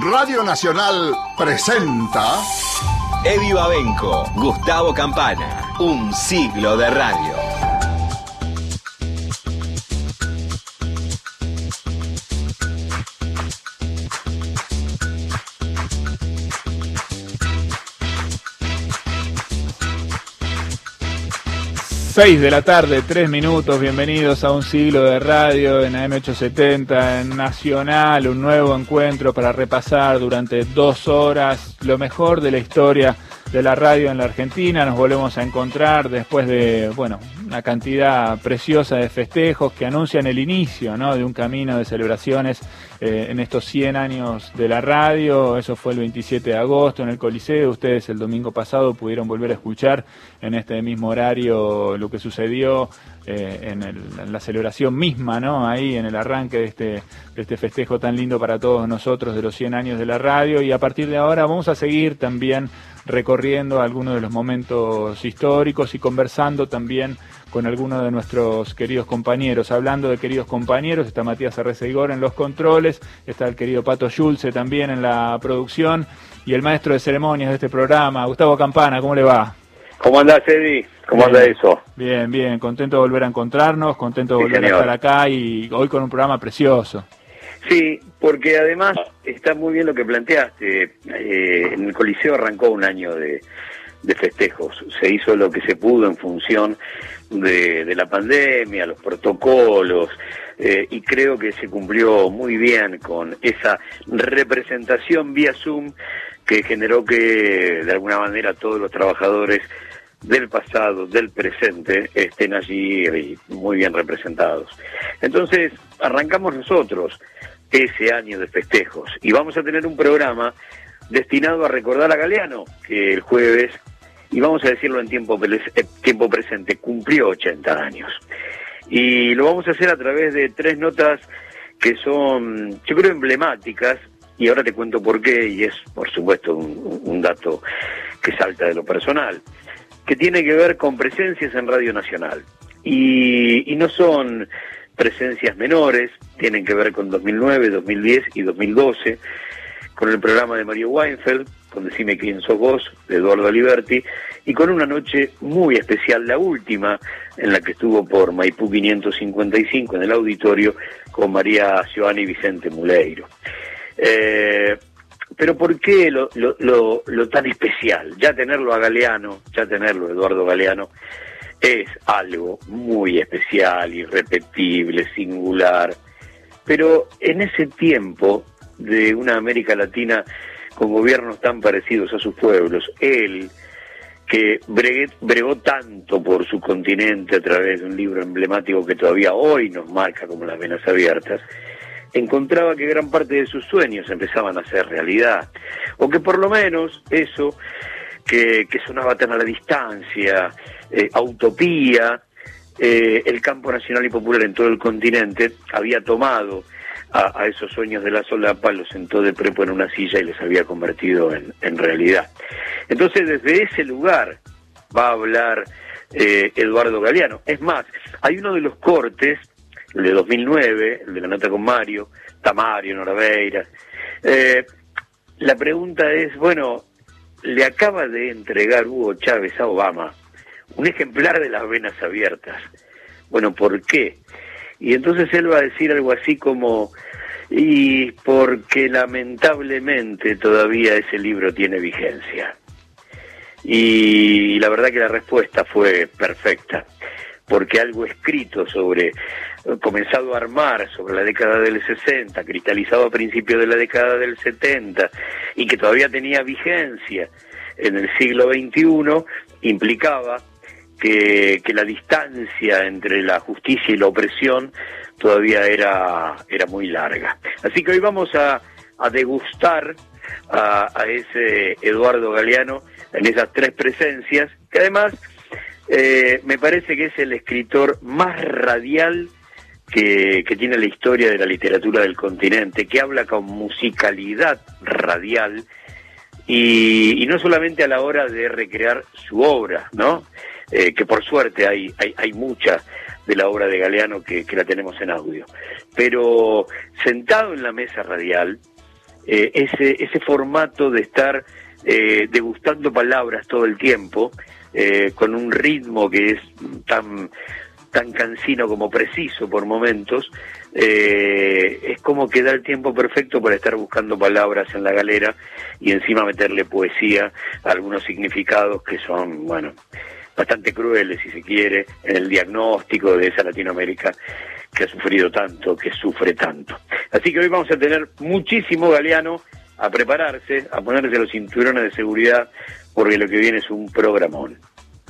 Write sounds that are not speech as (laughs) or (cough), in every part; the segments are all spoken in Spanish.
Radio Nacional presenta. Eddie Babenco, Gustavo Campana, un siglo de radio. 6 de la tarde, 3 minutos, bienvenidos a un siglo de radio en AM870, en Nacional, un nuevo encuentro para repasar durante dos horas lo mejor de la historia de la radio en la Argentina. Nos volvemos a encontrar después de, bueno, una cantidad preciosa de festejos que anuncian el inicio de un camino de celebraciones eh, en estos 100 años de la radio. Eso fue el 27 de agosto en el Coliseo. Ustedes el domingo pasado pudieron volver a escuchar en este mismo horario lo que sucedió eh, en, la celebración misma, ¿no? Ahí en el arranque de este, de este festejo tan lindo para todos nosotros de los 100 años de la radio. Y a partir de ahora vamos a seguir también recorriendo algunos de los momentos históricos y conversando también con algunos de nuestros queridos compañeros. Hablando de queridos compañeros, está Matías Arreceigor en los controles, está el querido Pato Schulze también en la producción y el maestro de ceremonias de este programa, Gustavo Campana, ¿cómo le va? ¿Cómo andás, Eddie? ¿Cómo anda eso? Bien, bien, contento de volver a encontrarnos, contento de volver a estar acá y hoy con un programa precioso. Sí, porque además está muy bien lo que planteaste. Eh, en el Coliseo arrancó un año de, festejos. Se hizo lo que se pudo en función de, la pandemia, los protocolos, eh, y creo que se cumplió muy bien con esa representación vía Zoom que generó que de alguna manera todos los trabajadores del pasado, del presente, estén allí muy bien representados. Entonces, arrancamos nosotros ese año de festejos. Y vamos a tener un programa destinado a recordar a Galeano, que el jueves, y vamos a decirlo en tiempo, eh, tiempo presente, cumplió 80 años. Y lo vamos a hacer a través de tres notas que son, yo creo, emblemáticas, y ahora te cuento por qué, y es, por supuesto, un, dato que salta de lo personal, que tiene que ver con presencias en Radio Nacional. Y, y no son presencias menores, tienen que ver con 2009, 2010 y 2012, con el programa de Mario Weinfeld, con Decime quién sos vos, de Eduardo Aliberti, y con una noche muy especial, la última, en la que estuvo por Maipú 555 en el auditorio con María Giovanni y Vicente Muleiro. Eh, pero ¿por qué lo, lo, tan especial? Ya tenerlo a Galeano, ya tenerlo Eduardo Galeano, es algo muy especial, irrepetible, singular. Pero en ese tiempo de una América Latina con gobiernos tan parecidos a sus pueblos, él, que bregó tanto por su continente a través de un libro emblemático que todavía hoy nos marca como las venas abiertas, encontraba que gran parte de sus sueños empezaban a ser realidad, o que por lo menos eso que, sonaba tan a la distancia, eh, utopía, eh, el campo nacional y popular en todo el continente había tomado a, esos sueños de la solapa, los sentó de prepo en una silla y les había convertido en, realidad. Entonces, desde ese lugar va a hablar eh, Eduardo Galeano. Es más, hay uno de los cortes, el de 2009, el de la nota con Mario, Tamario, Noraveira. Eh, la pregunta es, bueno, le acaba de entregar Hugo Chávez a Obama un ejemplar de las venas abiertas. Bueno, ¿por qué? Y entonces él va a decir algo así como, y porque lamentablemente todavía ese libro tiene vigencia. Y la verdad que la respuesta fue perfecta, porque algo escrito sobre, comenzado a armar sobre la década del 60, cristalizado a principios de la década del 70, y que todavía tenía vigencia en el siglo XXI, implicaba que, la distancia entre la justicia y la opresión todavía era, era muy larga. Así que hoy vamos a, degustar a, ese Eduardo Galeano en esas tres presencias, que además eh, me parece que es el escritor más radial que, tiene la historia de la literatura del continente, que habla con musicalidad radial y, y no solamente a la hora de recrear su obra, ¿no? Eh, que por suerte hay, hay, hay, mucha de la obra de Galeano que, la tenemos en audio. Pero sentado en la mesa radial, eh, ese, ese formato de estar eh, degustando palabras todo el tiempo, eh, con un ritmo que es tan, tan cansino como preciso por momentos, eh, es como que da el tiempo perfecto para estar buscando palabras en la galera y encima meterle poesía a algunos significados que son, bueno, bastante crueles, si se quiere, en el diagnóstico de esa Latinoamérica que ha sufrido tanto, que sufre tanto. Así que hoy vamos a tener muchísimo galeano a prepararse, a ponerse los cinturones de seguridad, porque lo que viene es un programón.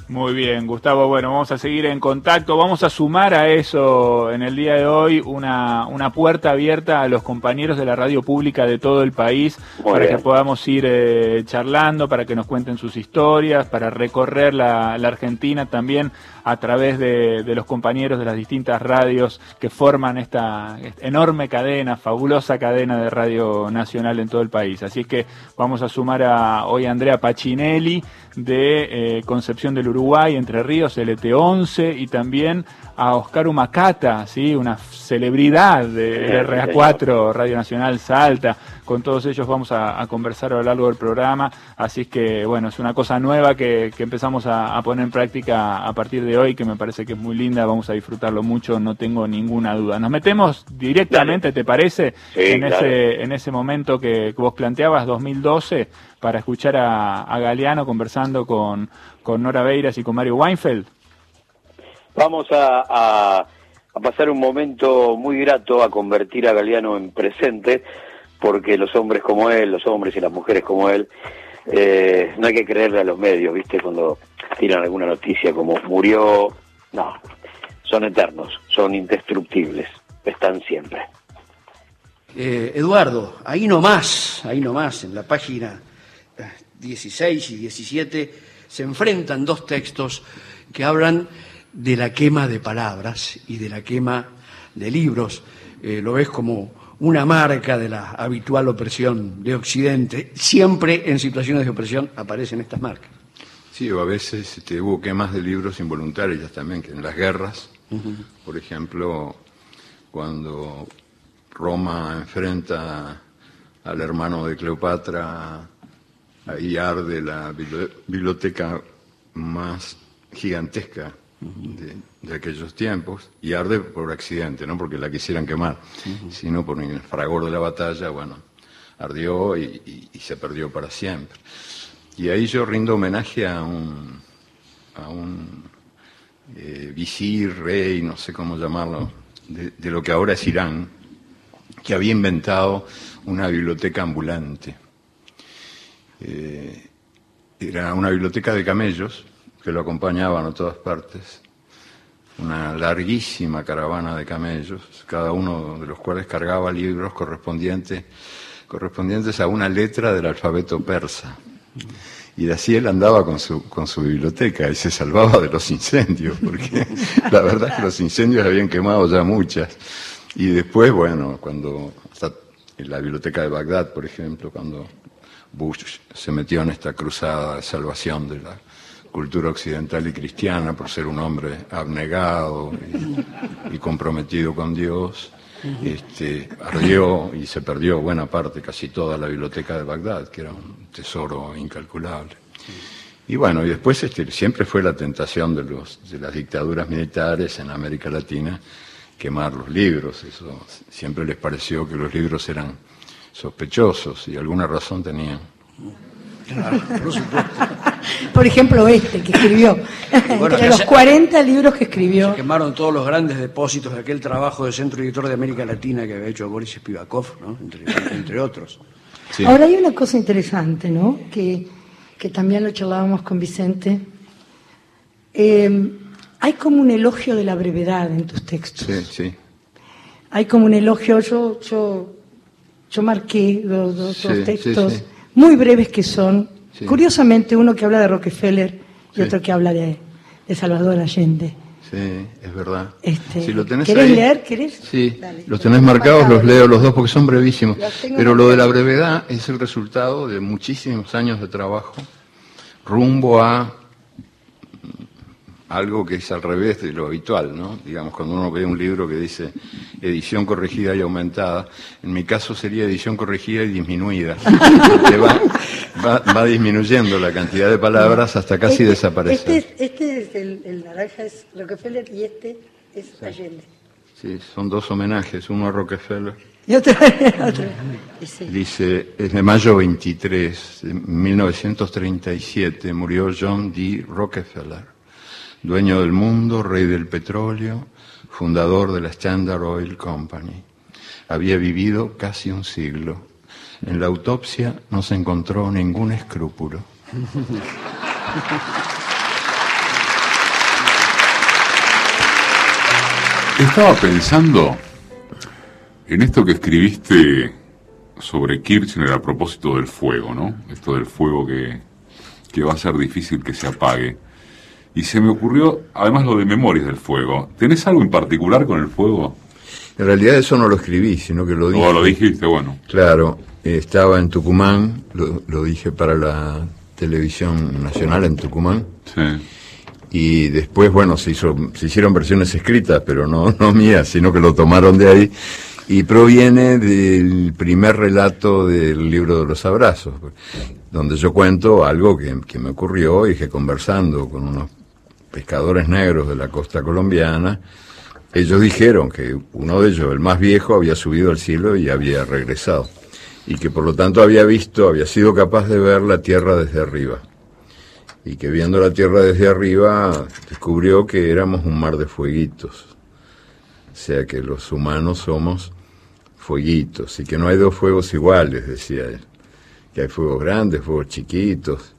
Muy bien, Gustavo. Bueno, vamos a seguir en contacto. Vamos a sumar a eso en el día de hoy una, una puerta abierta a los compañeros de la radio pública de todo el país Muy para bien. que podamos ir eh, charlando, para que nos cuenten sus historias, para recorrer la, la Argentina también a través de, de los compañeros de las distintas radios que forman esta enorme cadena, fabulosa cadena de radio nacional en todo el país. Así es que vamos a sumar a hoy a Andrea Pacinelli de eh, Concepción del Uruguay, Entre Ríos, LT11 y también a Oscar Humacata, ¿sí? una celebridad de Sí, RA4, Radio Nacional Salta. Con todos ellos vamos a, a conversar a lo largo del programa. Así es que, bueno, es una cosa nueva que, que empezamos a, a poner en práctica a partir de hoy, que me parece que es muy linda. Vamos a disfrutarlo mucho, no tengo ninguna duda. Nos metemos directamente, ¿te parece? Sí, en, claro. ese, en ese momento que, que vos planteabas, 2012, para escuchar a, a Galeano conversando con, con Nora Beiras y con Mario Weinfeld. Vamos a, a- a pasar un momento muy grato a convertir a Galeano en presente, porque los hombres como él, los hombres y las mujeres como él, eh, no hay que creerle a los medios, ¿viste? Cuando tiran alguna noticia como murió, no, son eternos, son indestructibles, están siempre. Eh, Eduardo, ahí nomás, ahí nomás, en la página eh, 16 y 17, se enfrentan dos textos que hablan de la quema de palabras y de la quema de libros. Eh, lo ves como una marca de la habitual opresión de Occidente. Siempre en situaciones de opresión aparecen estas marcas. Sí, o a veces este, hubo quemas de libros involuntarias también, que en las guerras, por ejemplo, cuando Roma enfrenta al hermano de Cleopatra, ahí arde la bibli- biblioteca más gigantesca de, de aquellos tiempos, y arde por accidente, no porque la quisieran quemar, sino por el fragor de la batalla, bueno, ardió y- y- y se perdió para siempre. Y ahí yo rindo homenaje a un, a un eh, visir, rey, no sé cómo llamarlo, de, de lo que ahora es Irán, que había inventado una biblioteca ambulante. Eh, era una biblioteca de camellos que lo acompañaban a todas partes, una larguísima caravana de camellos, cada uno de los cuales cargaba libros correspondientes, correspondientes a una letra del alfabeto persa. Y así él andaba con su, con su biblioteca y se salvaba de los incendios, porque (laughs) la verdad es que los incendios habían quemado ya muchas. Y después, bueno, cuando, hasta en la biblioteca de Bagdad, por ejemplo, cuando Bush se metió en esta cruzada de salvación de la cultura occidental y cristiana por ser un hombre abnegado y, comprometido con Dios, este, ardió y se perdió buena parte, casi toda la biblioteca de Bagdad, que era un tesoro incalculable. Y bueno, y después este, siempre fue la tentación de, los, de las dictaduras militares en América Latina quemar los libros. Eso siempre les pareció que los libros eran sospechosos y alguna razón tenían. Por ejemplo, este que escribió. Bueno, Entre los se- 40 libros que escribió. Se quemaron todos los grandes depósitos de aquel trabajo de centro editor de América Latina que había hecho Boris Spivakov, ¿no? entre, entre otros. Sí. Ahora hay una cosa interesante, ¿no? Que, que también lo charlábamos con Vicente. Eh, hay como un elogio de la brevedad en tus textos. Sí, sí. Hay como un elogio, yo, yo, yo marqué Sí, los sí, textos sí. muy breves que son. Curiosamente, uno que habla de Rockefeller y otro que habla de, de Salvador Allende. Sí, es verdad. Este, si lo tenés ¿querés ahí- leer? ¿Querés? Sí, Dale. los tenés marcados, los leo los dos porque son brevísimos. Pero lo de la brevedad es el resultado de muchísimos años de trabajo rumbo a algo que es al revés de lo habitual, ¿no? Digamos, cuando uno ve un libro que dice edición corregida y aumentada, en mi caso sería edición corregida y disminuida. (laughs) Va, va- va disminuyendo la cantidad de palabras hasta casi Este- desaparecer. Este, es, este es el, el naranja, es Rockefeller y este es Allende. Sí, son dos homenajes, uno a Rockefeller. Y otro, (laughs) otro. Dice, es de mayo 23 de 1937, murió John D. Rockefeller, dueño del mundo, rey del petróleo, fundador de la Standard Oil Company. Había vivido casi un siglo. En la autopsia no se encontró ningún escrúpulo. Estaba pensando en esto que escribiste sobre Kirchner a propósito del fuego, ¿no? Esto del fuego que, que va a ser difícil que se apague. Y se me ocurrió, además, lo de Memorias del Fuego. ¿Tenés algo en particular con el fuego? En realidad eso no lo escribí, sino que lo dije. O lo dijiste, bueno. Claro, estaba en Tucumán, lo, lo dije para la televisión nacional en Tucumán. Sí. y después, bueno, se, hizo, se hicieron versiones escritas, pero no, (laughs) no mías, sino que lo tomaron de ahí, y proviene del primer relato del libro de los abrazos, donde yo cuento algo que, que me ocurrió y que conversando con unos pescadores negros de la costa colombiana, ellos dijeron que uno de ellos, el más viejo, había subido al cielo y había regresado, y que por lo tanto había visto, había sido capaz de ver la tierra desde arriba y que viendo la Tierra desde arriba descubrió que éramos un mar de fueguitos. O sea que los humanos somos fueguitos y que no hay dos fuegos iguales, decía él. Que hay fuegos grandes, fuegos chiquitos.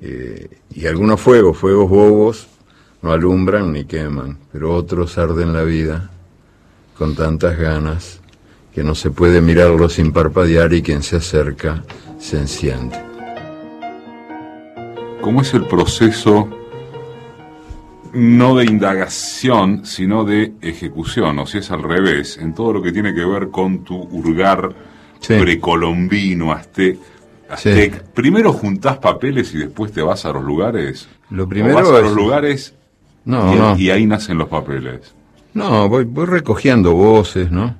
Eh, y algunos fuegos, fuegos bobos, no alumbran ni queman, pero otros arden la vida con tantas ganas que no se puede mirarlos sin parpadear y quien se acerca se enciende. ¿Cómo es el proceso no de indagación, sino de ejecución? O si es al revés, en todo lo que tiene que ver con tu hurgar Sí. precolombino, Primero juntás papeles y después te vas a los lugares. Lo ¿O primero vas a es- los lugares No, y, no. y ahí nacen los papeles. No, voy, voy recogiendo voces, ¿no?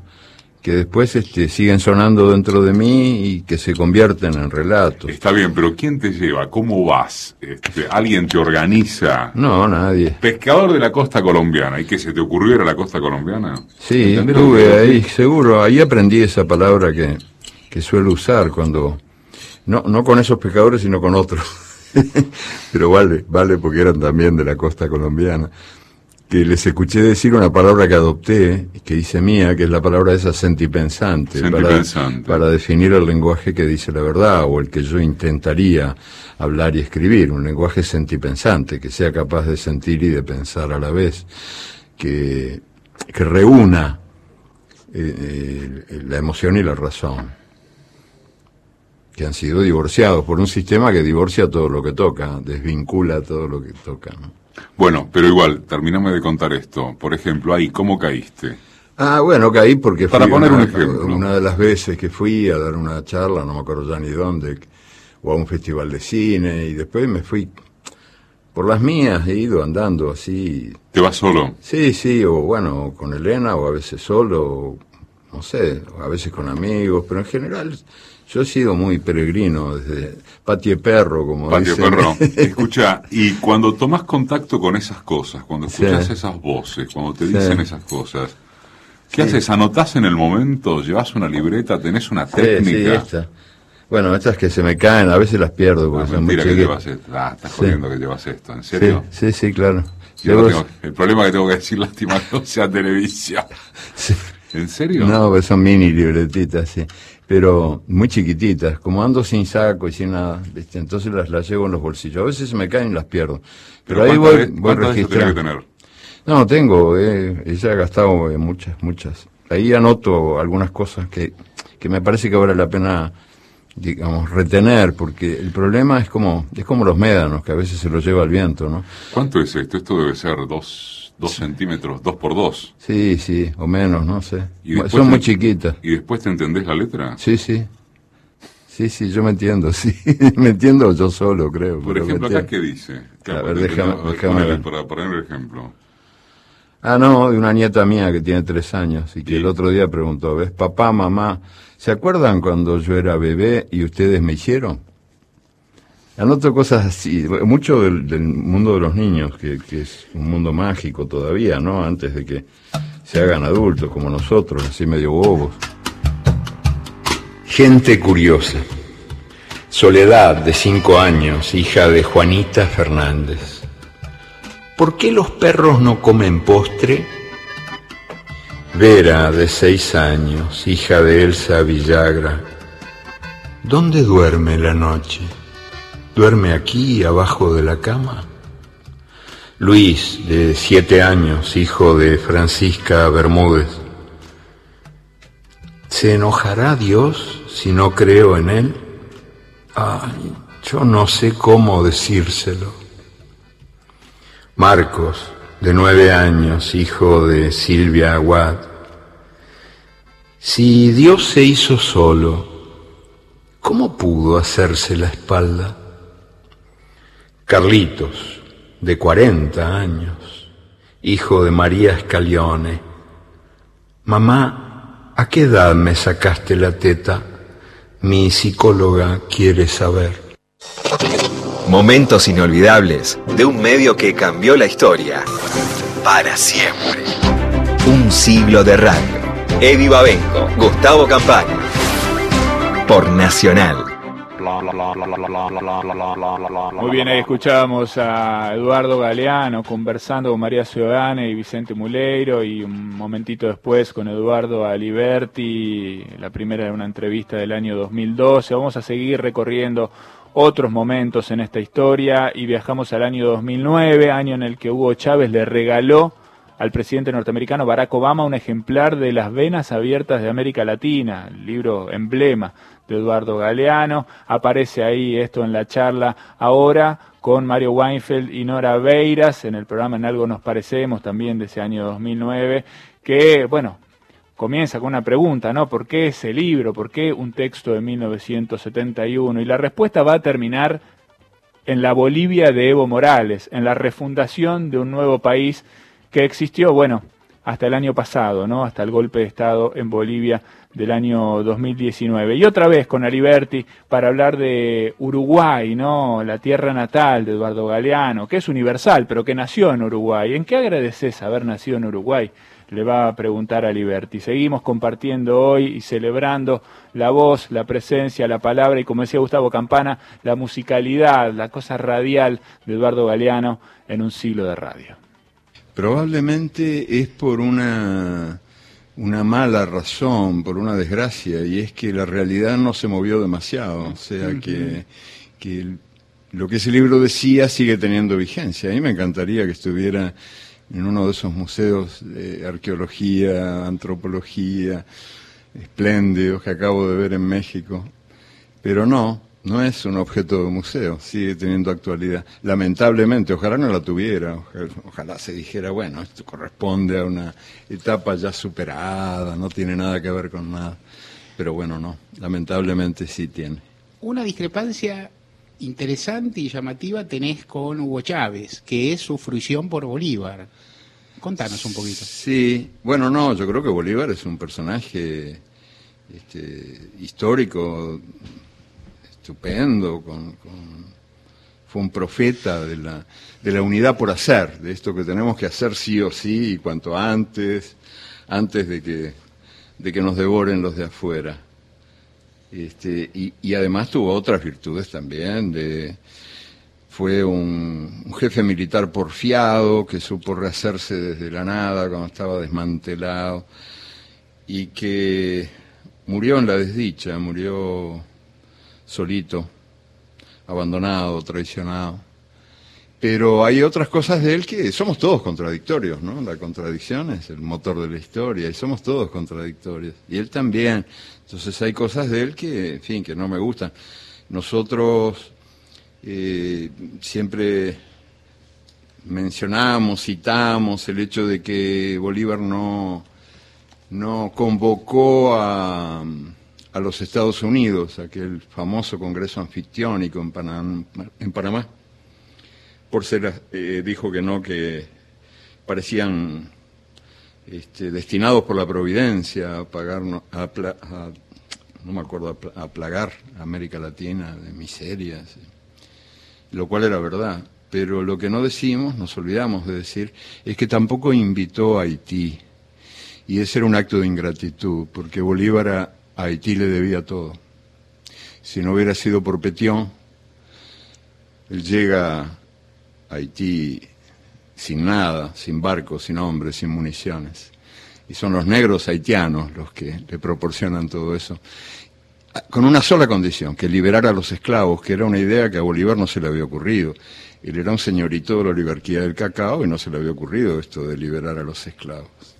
Que después este, siguen sonando dentro de mí y que se convierten en relatos. Está bien, pero ¿quién te lleva? ¿Cómo vas? Este, ¿Alguien te organiza? No, nadie. Pescador de la costa colombiana. ¿Y qué se te ocurrió ir a la costa colombiana? Sí, ¿Entendés lo que estuve ahí, seguro. Ahí aprendí esa palabra que, que suelo usar cuando... No, no con esos pescadores, sino con otros. (laughs) Pero vale, vale porque eran también de la costa colombiana. Que les escuché decir una palabra que adopté, que hice mía, que es la palabra esa sentipensante. Sentipensante. Para, para definir el lenguaje que dice la verdad o el que yo intentaría hablar y escribir. Un lenguaje sentipensante, que sea capaz de sentir y de pensar a la vez. Que, que reúna eh, eh, la emoción y la razón, que han sido divorciados por un sistema que divorcia todo lo que toca, desvincula todo lo que toca. ¿no? Bueno, pero igual, terminame de contar esto. Por ejemplo, ahí, ¿cómo caíste? Ah, bueno, caí porque fui Para poner una, un ejemplo. una de las veces que fui a dar una charla, no me acuerdo ya ni dónde, o a un festival de cine, y después me fui por las mías, he ido andando así, ¿Te vas solo? Sí, sí, o bueno, con Elena, o a veces solo, o, no sé, o a veces con amigos, pero en general yo he sido muy peregrino, desde patie perro, como Patio dicen. Perro. (laughs) Escucha, y cuando tomas contacto con esas cosas, cuando escuchas Sí. esas voces, cuando te Sí. dicen esas cosas, ¿qué Sí. haces? ¿Anotás en el momento? ¿Llevas una libreta? ¿Tenés una técnica? sí, esta. Bueno, estas que se me caen, a veces las pierdo porque son muy mentira que chiquitas. llevas esto. Ah, estás jodiendo que llevas esto. ¿En serio? sí, sí, claro. Yo no tengo- el problema que tengo que decir, (laughs) lástima, que no sea televisión. ¿En serio? No, pues son mini libretitas, sí. Pero muy chiquititas. Como ando sin saco y sin nada, ¿viste? entonces las, las llevo en los bolsillos. A veces se me caen y las pierdo. Pero, ahí ¿cuántas voy, voy tenés que registrando. tener? No, tengo, eh, ya he gastado eh, muchas, muchas. Ahí anoto algunas cosas que, que me parece que vale la pena, digamos, retener, porque el problema es como, es como los médanos, que a veces se los lleva el viento, ¿no? ¿Cuánto es esto? Esto debe ser dos, dos centímetros, dos por dos. Sí, sí, o menos, no sé. Y Son muy chiquitas. ¿Y después te entendés la letra? Sí, sí. Sí, sí, yo me entiendo, (laughs) sí. me entiendo yo solo, creo. Por ejemplo, acá qué dice. A ver, déjame- déjame ver. Para poner el ejemplo. Ah, no, de una nieta mía que tiene tres años y que el otro día preguntó, ¿ves, papá, mamá, ¿se acuerdan cuando yo era bebé y ustedes me hicieron? Anoto cosas así, mucho del, mundo de los niños, que, que es un mundo mágico todavía, ¿no? Antes de que se hagan adultos como nosotros, así medio bobos. Gente curiosa. Soledad, de cinco años, hija de Juanita Fernández. ¿Por qué los perros no comen postre? Vera, de seis años, hija de Elsa Villagra. ¿Dónde duerme la noche? ¿Duerme aquí, abajo de la cama? Luis, de siete años, hijo de Francisca Bermúdez. ¿Se enojará Dios si no creo en Él? Ay, yo no sé cómo decírselo. Marcos, de nueve años, hijo de Silvia Aguad. Si Dios se hizo solo, ¿cómo pudo hacerse la espalda? Carlitos, de cuarenta años, hijo de María Escalione. Mamá, ¿a qué edad me sacaste la teta? Mi psicóloga quiere saber. Momentos inolvidables de un medio que cambió la historia para siempre. Un siglo de radio. Eddie Babenco, Gustavo Campana. Por Nacional. Muy bien, ahí escuchábamos a Eduardo Galeano conversando con María Ciudadane y Vicente Muleiro y un momentito después con Eduardo Aliberti, la primera de una entrevista del año 2012. Vamos a seguir recorriendo otros momentos en esta historia y viajamos al año 2009, año en el que Hugo Chávez le regaló al presidente norteamericano Barack Obama un ejemplar de Las Venas Abiertas de América Latina, el libro emblema de Eduardo Galeano. Aparece ahí esto en la charla ahora con Mario Weinfeld y Nora Beiras en el programa En Algo Nos Parecemos, también de ese año 2009, que, bueno, comienza con una pregunta, ¿no? ¿Por qué ese libro? ¿Por qué un texto de 1971? Y la respuesta va a terminar en la Bolivia de Evo Morales, en la refundación de un nuevo país que existió, bueno, hasta el año pasado, ¿no? Hasta el golpe de Estado en Bolivia del año 2019. Y otra vez con Aliberti para hablar de Uruguay, ¿no? La tierra natal de Eduardo Galeano, que es universal, pero que nació en Uruguay. ¿En qué agradeces haber nacido en Uruguay? Le va a preguntar Aliberti. Seguimos compartiendo hoy y celebrando la voz, la presencia, la palabra y, como decía Gustavo Campana, la musicalidad, la cosa radial de Eduardo Galeano en un siglo de radio. Probablemente es por una, una mala razón, por una desgracia, y es que la realidad no se movió demasiado. O sea que, que lo que ese libro decía sigue teniendo vigencia. A mí me encantaría que estuviera en uno de esos museos de arqueología, antropología, espléndidos que acabo de ver en México. Pero no, no es un objeto de museo, sigue teniendo actualidad. Lamentablemente, ojalá no la tuviera, ojalá, ojalá se dijera, bueno, esto corresponde a una etapa ya superada, no tiene nada que ver con nada. Pero bueno, no, lamentablemente sí tiene. Una discrepancia interesante y llamativa tenés con Hugo Chávez, que es su fruición por Bolívar. Contanos un poquito. Sí, bueno, no, yo creo que Bolívar es un personaje este, histórico estupendo, con, fue un profeta de la, de la unidad por hacer, de esto que tenemos que hacer sí o sí y cuanto antes, antes de que, de que nos devoren los de afuera. Este, y, y además tuvo otras virtudes también, de, fue un, un jefe militar porfiado que supo rehacerse desde la nada cuando estaba desmantelado y que murió en la desdicha, murió solito, abandonado, traicionado. Pero hay otras cosas de él que somos todos contradictorios, ¿no? La contradicción es el motor de la historia y somos todos contradictorios. Y él también. Entonces hay cosas de él que, en fin, que no me gustan. Nosotros eh, siempre mencionamos, citamos el hecho de que Bolívar no, no convocó a, a los Estados Unidos, aquel famoso congreso anfictiónico en, Panam- en Panamá, por ser, eh, dijo que no, que parecían este, destinados por la providencia a pagar, a, no me acuerdo, a plagar a América Latina de miserias, lo cual era verdad. Pero lo que no decimos, nos olvidamos de decir, es que tampoco invitó a Haití. Y ese era un acto de ingratitud, porque Bolívar Haití le debía todo. Si no hubiera sido por Petión, él llega a Haití sin nada, sin barcos, sin hombres, sin municiones. Y son los negros haitianos los que le proporcionan todo eso. Con una sola condición, que liberara a los esclavos, que era una idea que a Bolívar no se le había ocurrido. Él era un señorito de la oligarquía del cacao y no se le había ocurrido esto de liberar a los esclavos.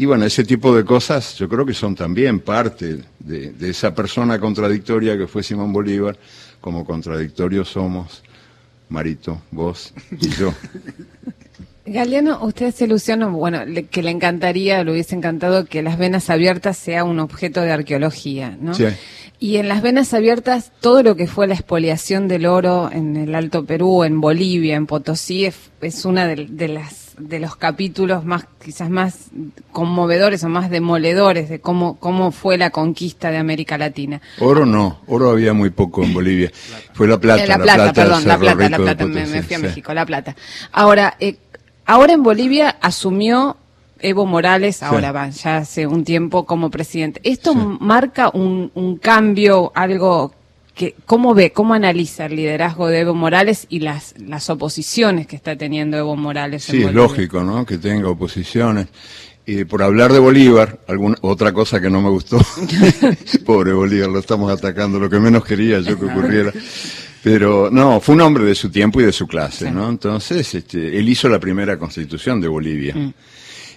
Y bueno, ese tipo de cosas yo creo que son también parte de, de esa persona contradictoria que fue Simón Bolívar, como contradictorios somos Marito, vos y yo. (laughs) Galeano, usted hace ilusión, bueno, le- que le encantaría, le hubiese encantado que las venas abiertas sea un objeto de arqueología, ¿no? Sí. Y en las venas abiertas, todo lo que fue la expoliación del oro en el Alto Perú, en Bolivia, en Potosí, es, es una de, de las de los capítulos más, quizás más conmovedores o más demoledores de cómo, cómo fue la conquista de América Latina. Oro no, oro había muy poco en Bolivia. Fue la plata, Eh, la plata, del perdón, la plata, la plata, me, me fui a sí. México, la plata. Ahora, eh, ahora en Bolivia asumió Evo Morales, ahora va, ya hace un tiempo como presidente. ¿Esto marca un, un cambio, algo que, cómo ve, cómo analiza el liderazgo de Evo Morales y las, las oposiciones que está teniendo Evo Morales en Sí, es lógico, ¿no? Que tenga oposiciones. Y por hablar de Bolívar, alguna, otra cosa que no me gustó. (laughs) (laughs) Pobre Bolívar, lo estamos atacando, lo que menos quería yo que ocurriera. Pero no, fue un hombre de su tiempo y de su clase, ¿no? Entonces, este, él hizo la primera constitución de Bolivia.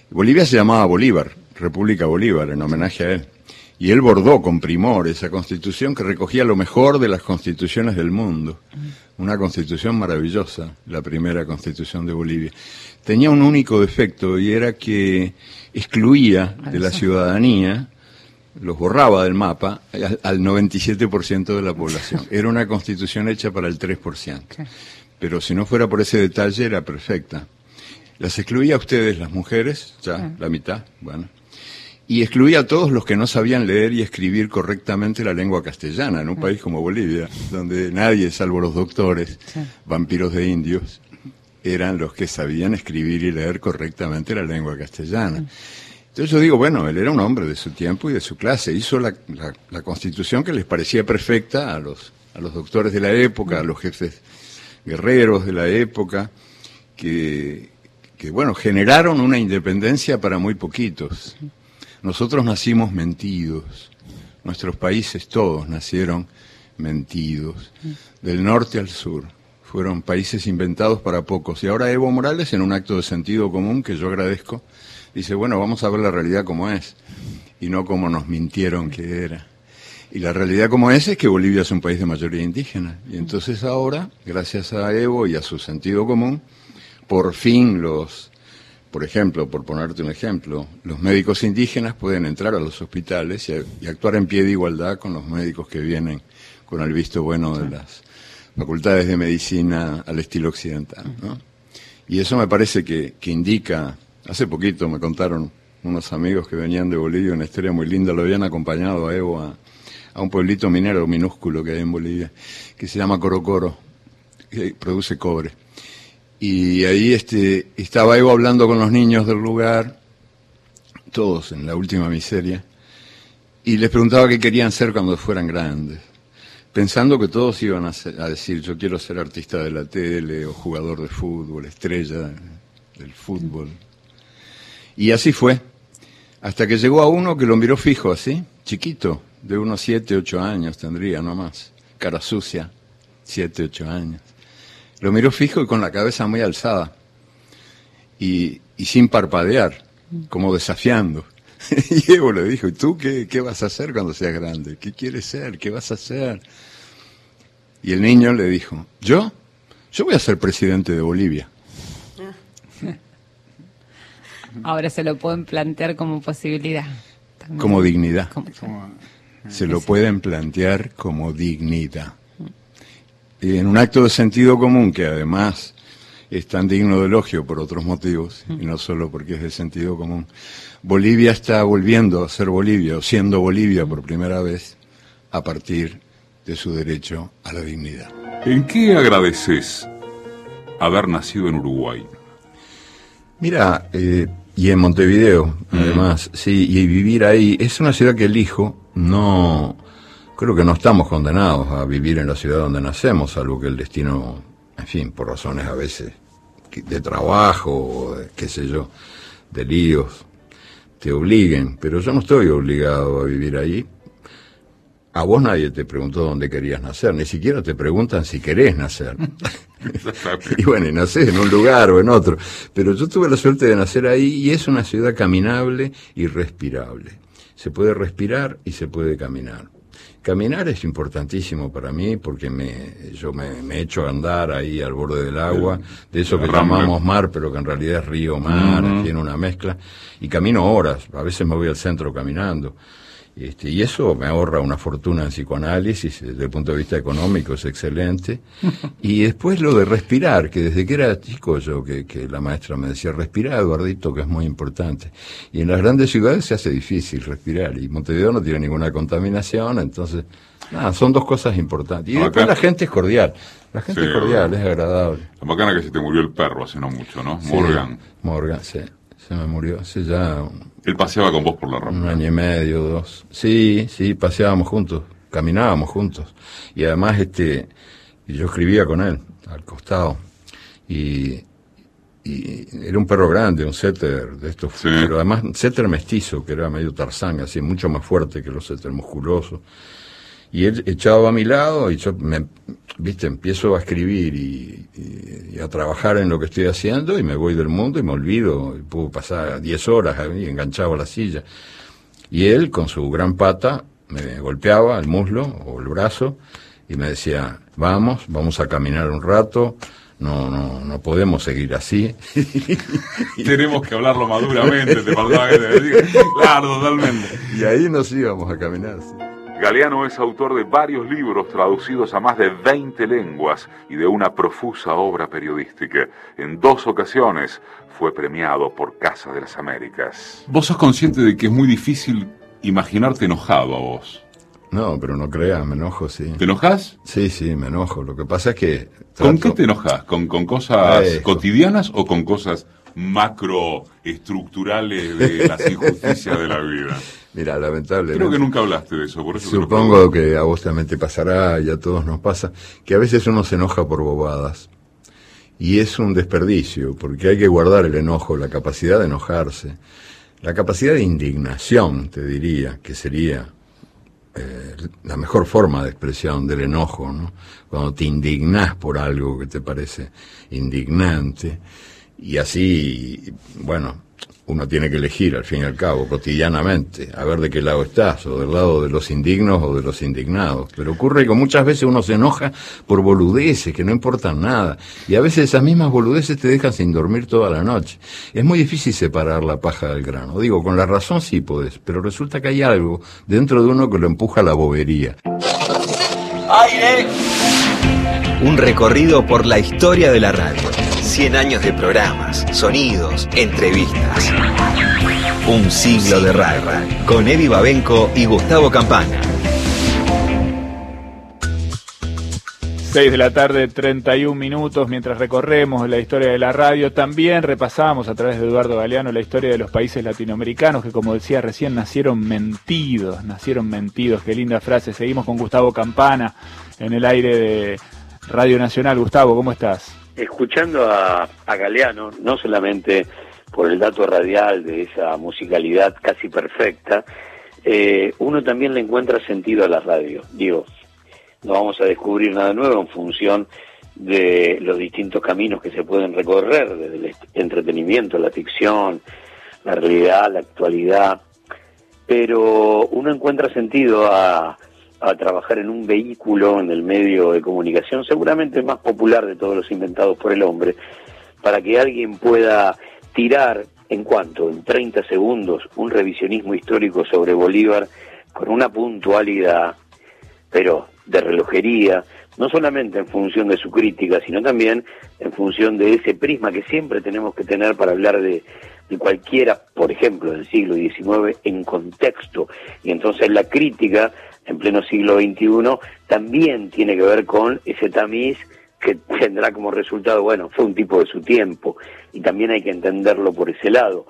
Bolivia se llamaba Bolívar, República Bolívar, en homenaje a él. Y él bordó con primor esa constitución que recogía lo mejor de las constituciones del mundo. Una constitución maravillosa, la primera constitución de Bolivia. Tenía un único defecto y era que excluía de la ciudadanía, los borraba del mapa, al- al 97% de la población. Era una constitución hecha para el 3%. Pero si no fuera por ese detalle era perfecta. Las excluía a ustedes, las mujeres, ya, la mitad, bueno. Y excluía a todos los que no sabían leer y escribir correctamente la lengua castellana, en un país como Bolivia, donde nadie, salvo los doctores, vampiros de indios, eran los que sabían escribir y leer correctamente la lengua castellana. Entonces yo digo, bueno, él era un hombre de su tiempo y de su clase, hizo la, la- la constitución que les parecía perfecta a los, a los doctores de la época, a los jefes guerreros de la época, que, que, bueno, generaron una independencia para muy poquitos. Nosotros nacimos mentidos, nuestros países todos nacieron mentidos, del norte al sur. Fueron países inventados para pocos. Y ahora Evo Morales, en un acto de sentido común que yo agradezco, dice, bueno, vamos a ver la realidad como es y no como nos mintieron que era. Y la realidad como es es que Bolivia es un país de mayoría indígena. Y entonces ahora, gracias a Evo y a su sentido común, por fin los, por ejemplo, por ponerte un ejemplo, los médicos indígenas pueden entrar a los hospitales y, y actuar en pie de igualdad con los médicos que vienen con el visto bueno de las facultades de medicina al estilo occidental. ¿no? Y eso me parece que, que indica, hace poquito me contaron unos amigos que venían de Bolivia una historia muy linda, lo habían acompañado a Evo a, a un pueblito minero minúsculo que hay en Bolivia, que se llama Corocoro, que produce cobre. Y ahí este, estaba Evo hablando con los niños del lugar, todos en la última miseria, y les preguntaba qué querían ser cuando fueran grandes, pensando que todos iban a, a decir yo quiero ser artista de la tele o jugador de fútbol, estrella del fútbol. Y así fue, hasta que llegó a uno que lo miró fijo así, chiquito, de unos siete, ocho años tendría nomás, cara sucia, siete, ocho años. Lo miró fijo y con la cabeza muy alzada y, y sin parpadear, como desafiando. (laughs) Y Evo le dijo, ¿y tú qué, qué vas a hacer cuando seas grande? ¿Qué quieres ser? ¿Qué vas a hacer? Y el niño le dijo, ¿yo? Yo voy a ser presidente de Bolivia. (laughs) Ahora se lo pueden plantear como posibilidad. también. Como dignidad. Como- se lo pueden plantear como dignidad. Y en un acto de sentido común que además es tan digno de elogio por otros motivos, y no solo porque es de sentido común, Bolivia está volviendo a ser Bolivia, o siendo Bolivia por primera vez, a partir de su derecho a la dignidad. ¿En qué agradeces haber nacido en Uruguay? Mira, eh, y en Montevideo, además, sí, y vivir ahí, es una ciudad que elijo, no, creo que no estamos condenados a vivir en la ciudad donde nacemos, salvo que el destino, en fin, por razones a veces de trabajo, de, qué sé yo, de líos, te obliguen, pero yo no estoy obligado a vivir ahí. A vos nadie te preguntó dónde querías nacer, ni siquiera te preguntan si querés nacer. (laughs) y bueno, y nacés en un lugar o en otro. Pero yo tuve la suerte de nacer ahí y es una ciudad caminable y respirable. Se puede respirar y se puede caminar. Caminar es importantísimo para mí porque me, yo me, me echo a andar ahí al borde del agua, de eso que llamamos mar, pero que en realidad es río-mar, tiene una mezcla, y camino horas, a veces me voy al centro caminando. Este, y eso me ahorra una fortuna en psicoanálisis, desde el punto de vista económico es excelente. (laughs) Y después lo de respirar, que desde que era chico yo, que, que la maestra me decía, respira, Eduardito, que es muy importante. Y en las grandes ciudades se hace difícil respirar, y Montevideo no tiene ninguna contaminación, entonces, nada, son dos cosas importantes. Y después la gente es cordial, la gente Sí, es cordial, es agradable. La bacana que se te murió el perro hace no mucho, ¿no? Sí, Morgan. Morgan, sí. Se me murió hace ya un, Él paseaba con vos por la un rampa. año y medio, dos. Sí, sí, paseábamos juntos, caminábamos juntos. Y además, este, yo escribía con él, al costado. Y, y era un perro grande, un setter de estos. Pero además, un setter mestizo, que era medio tarzán, así, mucho más fuerte que los setter musculosos. Y él echaba a mi lado y yo, me, viste, empiezo a escribir y, y- y a trabajar en lo que estoy haciendo y me voy del mundo y me olvido. Y puedo pasar 10 horas ahí enganchado a la silla. Y él, con su gran pata, me golpeaba el muslo o el brazo y me decía, vamos, vamos a caminar un rato, no, no, no podemos seguir así. (laughs) Tenemos que hablarlo maduramente, te faltaba que te diga. Claro, totalmente. Y ahí nos íbamos a caminar. sí. Galeano es autor de varios libros traducidos a más de 20 lenguas y de una profusa obra periodística. En dos ocasiones fue premiado por Casa de las Américas. Vos sos consciente de que es muy difícil imaginarte enojado a vos. No, pero no creas, me enojo, sí. ¿Te enojas? Sí, sí, me enojo. Lo que pasa es que... ¿Con qué te enojas? ¿Con, con cosas cotidianas o con cosas macroestructurales de las injusticias de la vida? (laughs) Mira, lamentablemente... Creo que nunca hablaste de eso, por eso Supongo que a vos también te pasará y a todos nos pasa, que a veces uno se enoja por bobadas. Y es un desperdicio, porque hay que guardar el enojo, la capacidad de enojarse, la capacidad de indignación, te diría, que sería eh, la mejor forma de expresión del enojo, ¿no? Cuando te indignás por algo que te parece indignante, y así, bueno, uno tiene que elegir al fin y al cabo, cotidianamente, a ver de qué lado estás, o del lado de los indignos o de los indignados. Pero ocurre que muchas veces uno se enoja por boludeces que no importan nada, y a veces esas mismas boludeces te dejan sin dormir toda la noche. Es muy difícil separar la paja del grano. Digo, con la razón sí podés, pero resulta que hay algo dentro de uno que lo empuja a la bobería. ¡Aire! Un recorrido por la historia de la radio. 100 años de programas, sonidos, entrevistas. Un siglo de radio. Con Eddie Babenco y Gustavo Campana. 6 de la tarde, 31 minutos, mientras recorremos la historia de la radio, también repasamos a través de Eduardo Galeano la historia de los países latinoamericanos que, como decía recién, nacieron mentidos, nacieron mentidos. Qué linda frase. Seguimos con Gustavo Campana en el aire de Radio Nacional. Gustavo, ¿cómo estás? Escuchando a, a Galeano, no solamente por el dato radial de esa musicalidad casi perfecta, eh, uno también le encuentra sentido a la radio. Digo, no vamos a descubrir nada nuevo en función de los distintos caminos que se pueden recorrer, desde el entretenimiento, la ficción, la realidad, la actualidad, pero uno encuentra sentido a, a trabajar en un vehículo en el medio de comunicación, seguramente más popular de todos los inventados por el hombre, para que alguien pueda tirar en cuanto, en 30 segundos, un revisionismo histórico sobre Bolívar con una puntualidad, pero de relojería, no solamente en función de su crítica, sino también en función de ese prisma que siempre tenemos que tener para hablar de, de cualquiera, por ejemplo, del siglo XIX en contexto. Y entonces la crítica en pleno siglo XXI también tiene que ver con ese tamiz que (laughs) tendrá como resultado, bueno, fue un tipo de su tiempo y también hay que entenderlo por ese lado.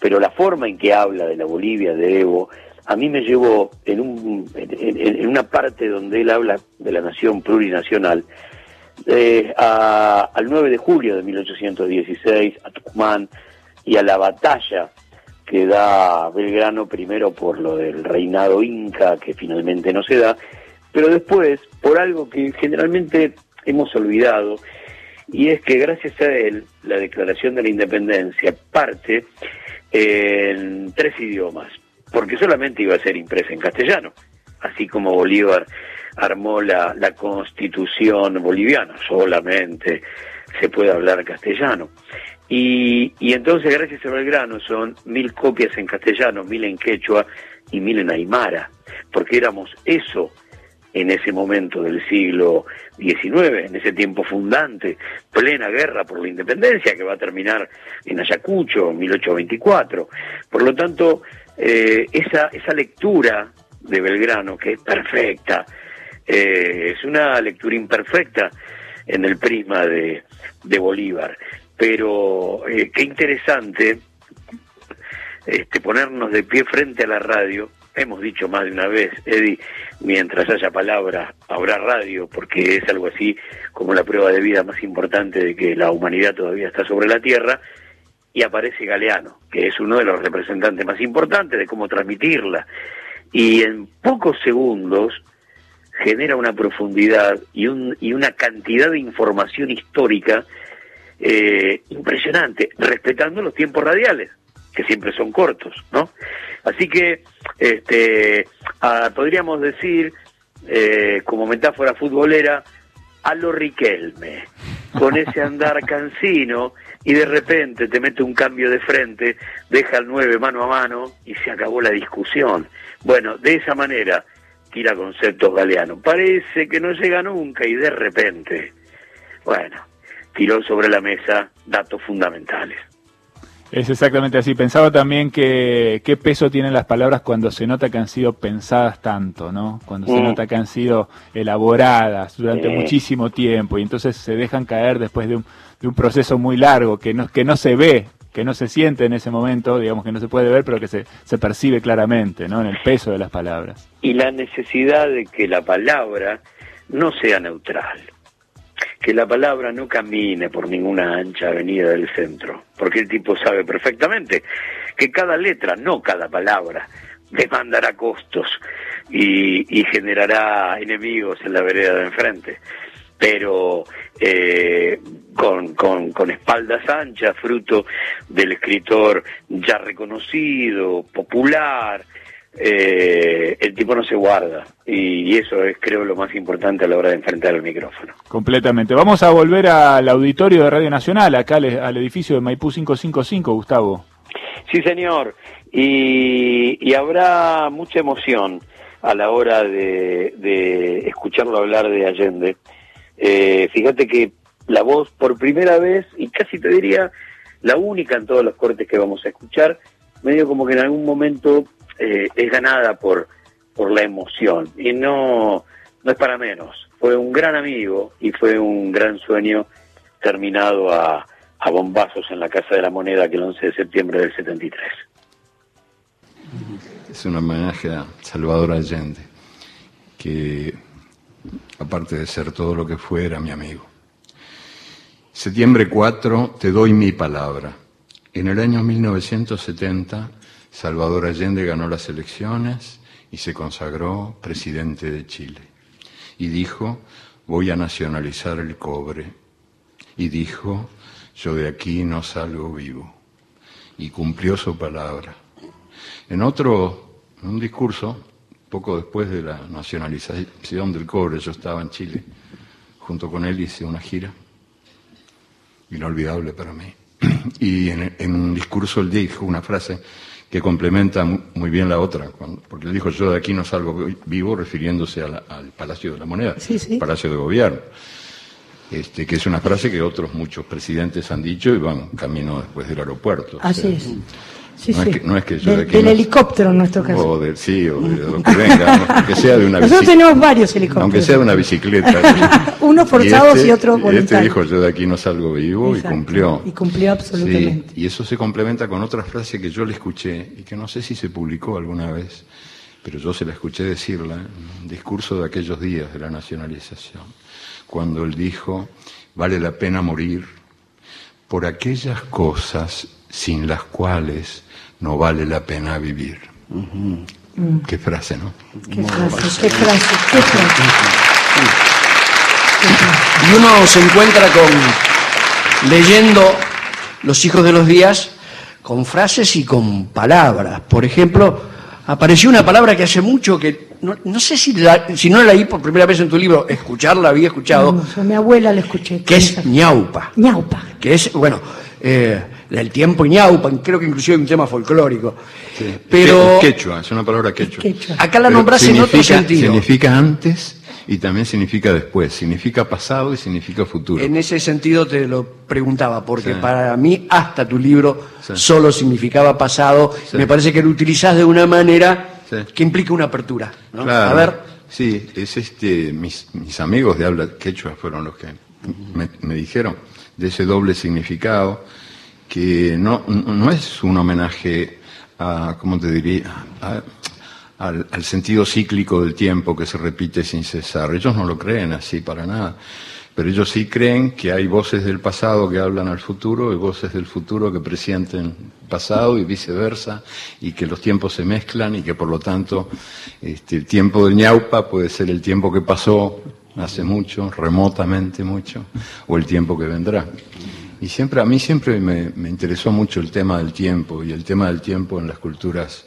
Pero la forma en que habla de la Bolivia, de Evo, a mí me llevó en, un, en, una parte donde él habla de la nación plurinacional, eh, al 9 de julio de 1816, a Tucumán y a la batalla que da Belgrano primero por lo del reinado inca, que finalmente no se da, pero después por algo que generalmente hemos olvidado, y es que gracias a él la declaración de la independencia parte en tres idiomas, porque solamente iba a ser impresa en castellano, así como Bolívar armó la, constitución boliviana, solamente se puede hablar castellano. Y, entonces, gracias a Belgrano, son mil copias en castellano, mil en quechua y mil en aymara, porque éramos eso en ese momento del siglo XIX, en ese tiempo fundante, plena guerra por la independencia que va a terminar en Ayacucho, 1824. Por lo tanto, eh, esa, esa lectura de Belgrano, que es perfecta, eh, es una lectura imperfecta en el prisma de, de Bolívar. Pero eh, qué interesante este, ponernos de pie frente a la radio. Hemos dicho más de una vez, Eddie, mientras haya palabra, habrá radio, porque es algo así como la prueba de vida más importante de que la humanidad todavía está sobre la Tierra y aparece Galeano, que es uno de los representantes más importantes de cómo transmitirla. Y en pocos segundos genera una profundidad y, un, y una cantidad de información histórica eh, impresionante, respetando los tiempos radiales, que siempre son cortos, ¿no? Así que este, podríamos decir, eh, como metáfora futbolera, a lo Riquelme, con ese andar (laughs) cansino y de repente te mete un cambio de frente, deja el 9 mano a mano y se acabó la discusión. Bueno, de esa manera tira conceptos galeanos. Parece que no llega nunca y de repente, bueno, tiró sobre la mesa datos fundamentales. Es exactamente así. Pensaba también que qué peso tienen las palabras cuando se nota que han sido pensadas tanto, ¿no? Cuando se mm. nota que han sido elaboradas durante muchísimo tiempo y entonces se dejan caer después de un, de un proceso muy largo que no, que no se ve, que no se siente en ese momento, digamos que no se puede ver, pero que se, se percibe claramente, ¿no? En el peso de las palabras. Y la necesidad de que la palabra no sea neutral que la palabra no camine por ninguna ancha avenida del centro, porque el tipo sabe perfectamente que cada letra, no cada palabra, demandará costos y, generará enemigos en la vereda de enfrente. Pero eh, con, con, con espaldas anchas, fruto del escritor ya reconocido, popular, eh, el tipo no se guarda y, eso es creo lo más importante a la hora de enfrentar el micrófono. Completamente. Vamos a volver al auditorio de Radio Nacional, acá al, edificio de Maipú 555, Gustavo. Sí, señor. Y, habrá mucha emoción a la hora de, escucharlo hablar de Allende. Eh, fíjate que la voz por primera vez, y casi te diría la única en todos los cortes que vamos a escuchar, medio como que en algún momento eh, es ganada por, por la emoción y no, no es para menos. Fue un gran amigo y fue un gran sueño terminado a, a bombazos en la Casa de la Moneda que el 11 de septiembre del 73. Es un homenaje a Salvador Allende, que aparte de ser todo lo que fue, era mi amigo. Septiembre 4, te doy mi palabra. En el año 1970 Salvador Allende ganó las elecciones y se consagró presidente de Chile. Y dijo, voy a nacionalizar el cobre. Y dijo, yo de aquí no salgo vivo. Y cumplió su palabra. En otro, en un discurso, poco después de la nacionalización del cobre, yo estaba en Chile, junto con él hice una gira, inolvidable para mí. (clears throat) Y en, en un discurso él dijo una frase que complementa mu- muy bien la otra, porque él dijo yo de aquí no salgo vivo refiriéndose la- al Palacio de la Moneda, Sí, sí. Palacio de Gobierno, este, que es una frase que otros muchos presidentes han dicho y van camino después del aeropuerto. o Así sea, es. Sí, no, sí. Es que, no es que yo Del- de helicóptero en nuestro caso. o del sí, o de lo que venga, ¿no? aunque sea de una Nosotros tenemos varios helicópteros. Aunque sea de una bicicleta. (laughs) Unos forzados y, este- y voluntarios. Este dijo, yo de aquí no salgo vivo Exacto. y cumplió. Y cumplió absolutamente. Sí, y eso se complementa con otra frase que yo le escuché y que no sé si se publicó alguna vez, pero yo se la escuché decirla en un discurso de aquellos días de la nacionalización, cuando él dijo, vale la pena morir por aquellas cosas sin las cuales no vale la pena vivir. Mm. Qué frase, ¿no? Qué frase, qué frase, qué frase. Y uno se encuentra con leyendo Los hijos de los días con frases y con palabras. Por ejemplo, apareció una palabra que hace mucho que no, no sé si, la- si no la leí por primera vez en tu libro, escucharla había escuchado, Hermoso, mi abuela la escuché. que es ñaupa, ñaupa. que es, bueno, eh, del tiempo ñaupa, creo que inclusive hay un tema folclórico. Pero Que- quechua, es una palabra quechua. Quechua. acá la Pero nombras en otro sentido. Significa antes y también significa después. Significa pasado y significa futuro. En ese sentido te lo preguntaba, porque Sí. para mí hasta tu libro Sí. solo significaba pasado. Sí. Me parece que lo utilizás de una manera Sí. que implica una apertura. ¿no? Claro. A ver, Sí, es este, mis, mis amigos de habla quechua fueron los que me, me dijeron de ese doble significado, que no, no es un homenaje a, ¿cómo te diría? Al, sentido cíclico del tiempo que se repite sin cesar. Ellos no lo creen así para nada. Pero ellos sí creen que hay voces del pasado que hablan al futuro y voces del futuro que presienten pasado y viceversa, y que los tiempos se mezclan y que por lo tanto este, el tiempo del ñaupa puede ser el tiempo que pasó hace mucho, remotamente mucho, o el tiempo que vendrá. Y siempre, a mí siempre me, me interesó mucho el tema del tiempo y el tema del tiempo en las culturas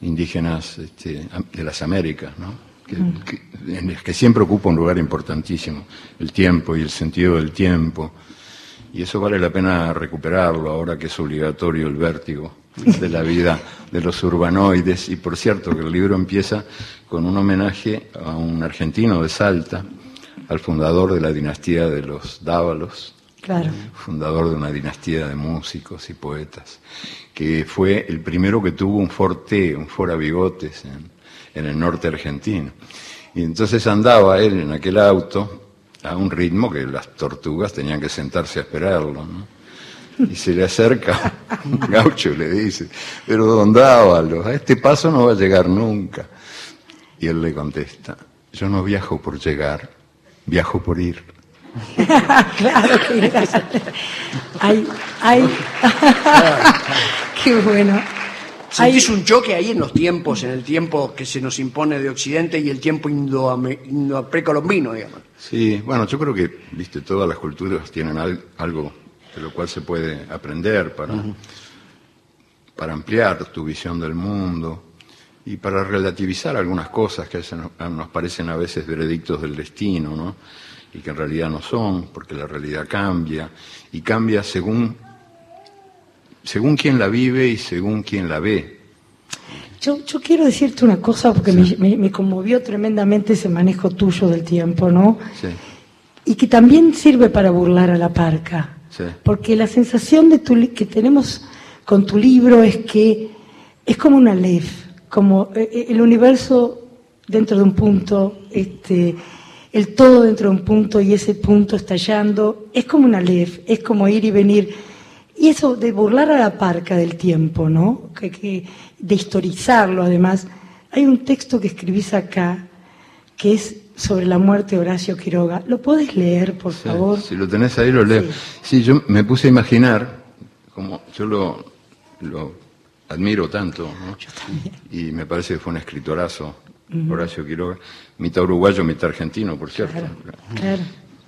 indígenas este, de las Américas, ¿no? que, que- en las que siempre ocupa un lugar importantísimo, el tiempo y el sentido del tiempo. Y eso vale la pena recuperarlo ahora que es obligatorio el vértigo de la (laughs) vida de los urbanoides. Y por cierto, que el libro empieza con un homenaje a un argentino de Salta, al fundador de la dinastía de los Dávalos, Claro. fundador de una dinastía de músicos y poetas, que fue el primero que tuvo un forte, un fora bigotes en, en el norte argentino. Y entonces andaba él en aquel auto a un ritmo que las tortugas tenían que sentarse a esperarlo, ¿no? Y se le acerca un (laughs) gaucho y le dice, pero don Dávalos, a este paso no va a llegar nunca. Y él le contesta, yo no viajo por llegar, viajo por ir. (laughs) claro que era. Ay, ay. (laughs) Qué bueno. ¿sentís un choque ahí en los tiempos, en el tiempo que se nos impone de Occidente y el tiempo indo, indo precolombino, digamos? Sí, bueno, yo creo que, viste, todas las culturas tienen al- algo de lo cual se puede aprender para, para ampliar tu visión del mundo y para relativizar algunas cosas que nos parecen a veces veredictos del destino, ¿no? Y que en realidad no son, porque la realidad cambia y cambia según según quien la vive y según quien la ve. Yo, yo quiero decirte una cosa porque me, me- me conmovió tremendamente ese manejo tuyo del tiempo, ¿no? Sí, Y que también sirve para burlar a la parca. sí. Porque la sensación de tu que tenemos con tu libro es que es como una ley, como eh, eh, el universo dentro de un punto, este, el todo dentro de un punto y ese punto estallando, es como una ley, es como ir y venir. Y eso de burlar a la parca del tiempo, ¿no? Que, que- de historizarlo además. Hay un texto que escribís acá que es sobre la muerte de Horacio Quiroga. ¿Lo podés leer, por Sí, favor? Si lo tenés ahí, lo leo. Sí. yo me puse a imaginar, como yo lo, lo admiro tanto, ¿no? y me parece que fue un escritorazo, Horacio Quiroga, mitad uruguayo, mitad argentino, por cierto. Claro.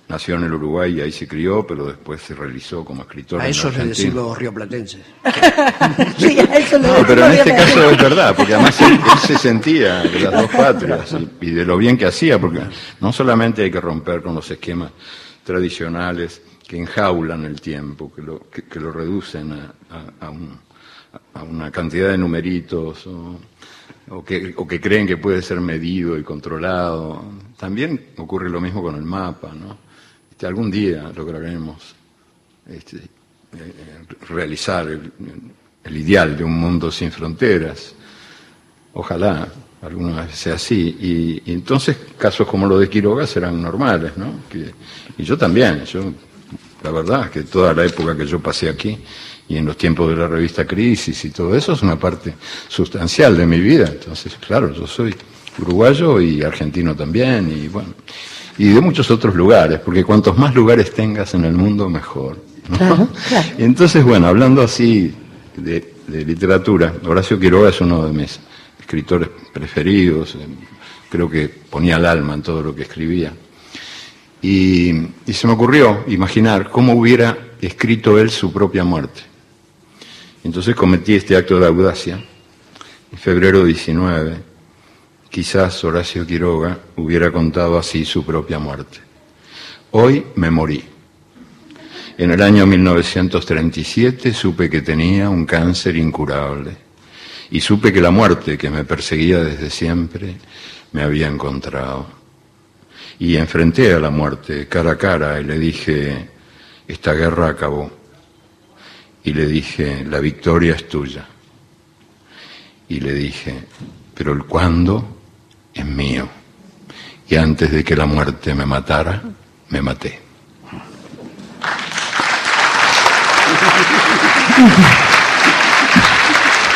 Nació en el Uruguay y ahí se crió, pero después se realizó como escritor A en eso le decimos rioplatenses. (laughs) Sí, a eso lo No, pero en este caso es verdad, porque además él, él se sentía de las dos patrias y, y de lo bien que hacía, porque no solamente hay que romper con los esquemas tradicionales que enjaulan el tiempo, que lo, que, que lo reducen a, a- a un, a una cantidad de numeritos o, o que, o que creen que puede ser medido y controlado. También ocurre lo mismo con el mapa, ¿no? Este, algún día lograremos este, eh, realizar el, ideal de un mundo sin fronteras. Ojalá alguna vez sea así. Y, entonces casos como los de Quiroga serán normales, ¿no? Y yo también, yo, la verdad es que toda la época que yo pasé aquí y en los tiempos de la revista Crisis y todo eso es una parte sustancial de mi vida. Entonces, claro, yo soy uruguayo y argentino también y bueno, y de muchos otros lugares, porque cuantos más lugares tengas en el mundo, mejor. ¿no? Claro, (laughs) claro. Y entonces, bueno, hablando así de, de literatura, Horacio Quiroga es uno de mis escritores preferidos, eh, creo que ponía el alma en todo lo que escribía. Y, y se me ocurrió imaginar cómo hubiera escrito él su propia muerte. Entonces cometí este acto de audacia. En febrero 19, quizás Horacio Quiroga hubiera contado así su propia muerte. Hoy me morí. En el año 1937 supe que tenía un cáncer incurable y supe que la muerte que me perseguía desde siempre me había encontrado. Y enfrenté a la muerte cara a cara y le dije, esta guerra acabó. Y le dije, la victoria es tuya. Y le dije, pero el cuándo es mío. Y antes de que la muerte me matara, me maté.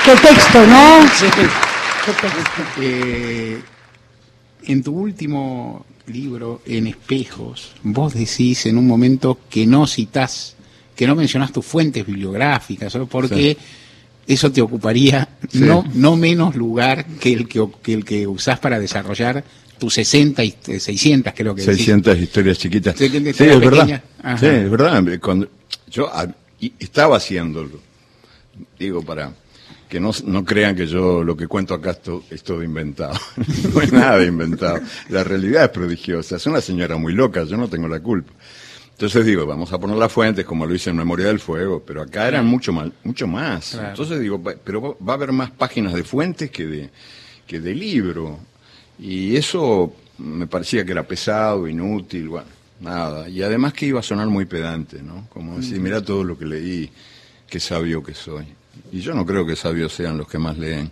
Qué texto, ¿no? Sí. Qué texto. Eh, en tu último libro, En Espejos, vos decís en un momento que no citás, que no mencionás tus fuentes bibliográficas, ¿no? porque eso te ocuparía Sí. no, no menos lugar que el que, que el que usás para desarrollar tus 60 y 600, creo que decís. 600 historias chiquitas. Sí, es verdad. Ajá. Sí, es verdad. Cuando yo y- estaba haciéndolo, digo, para que no, no crean que yo lo que cuento acá es to- es todo inventado. (laughs) no es nada inventado. La realidad es prodigiosa. Es una señora muy loca, yo no tengo la culpa. Entonces digo, vamos a poner las fuentes como lo hice en Memoria del Fuego, pero acá eran mucho más. Mucho más. Claro. Entonces digo, pero va- va a haber más páginas de fuentes que de, que de libro. Y eso me parecía que era pesado, inútil, bueno, nada. Y además que iba a sonar muy pedante, ¿no? Como decir, mira todo lo que leí, qué sabio que soy. Y yo no creo que sabios sean los que más leen.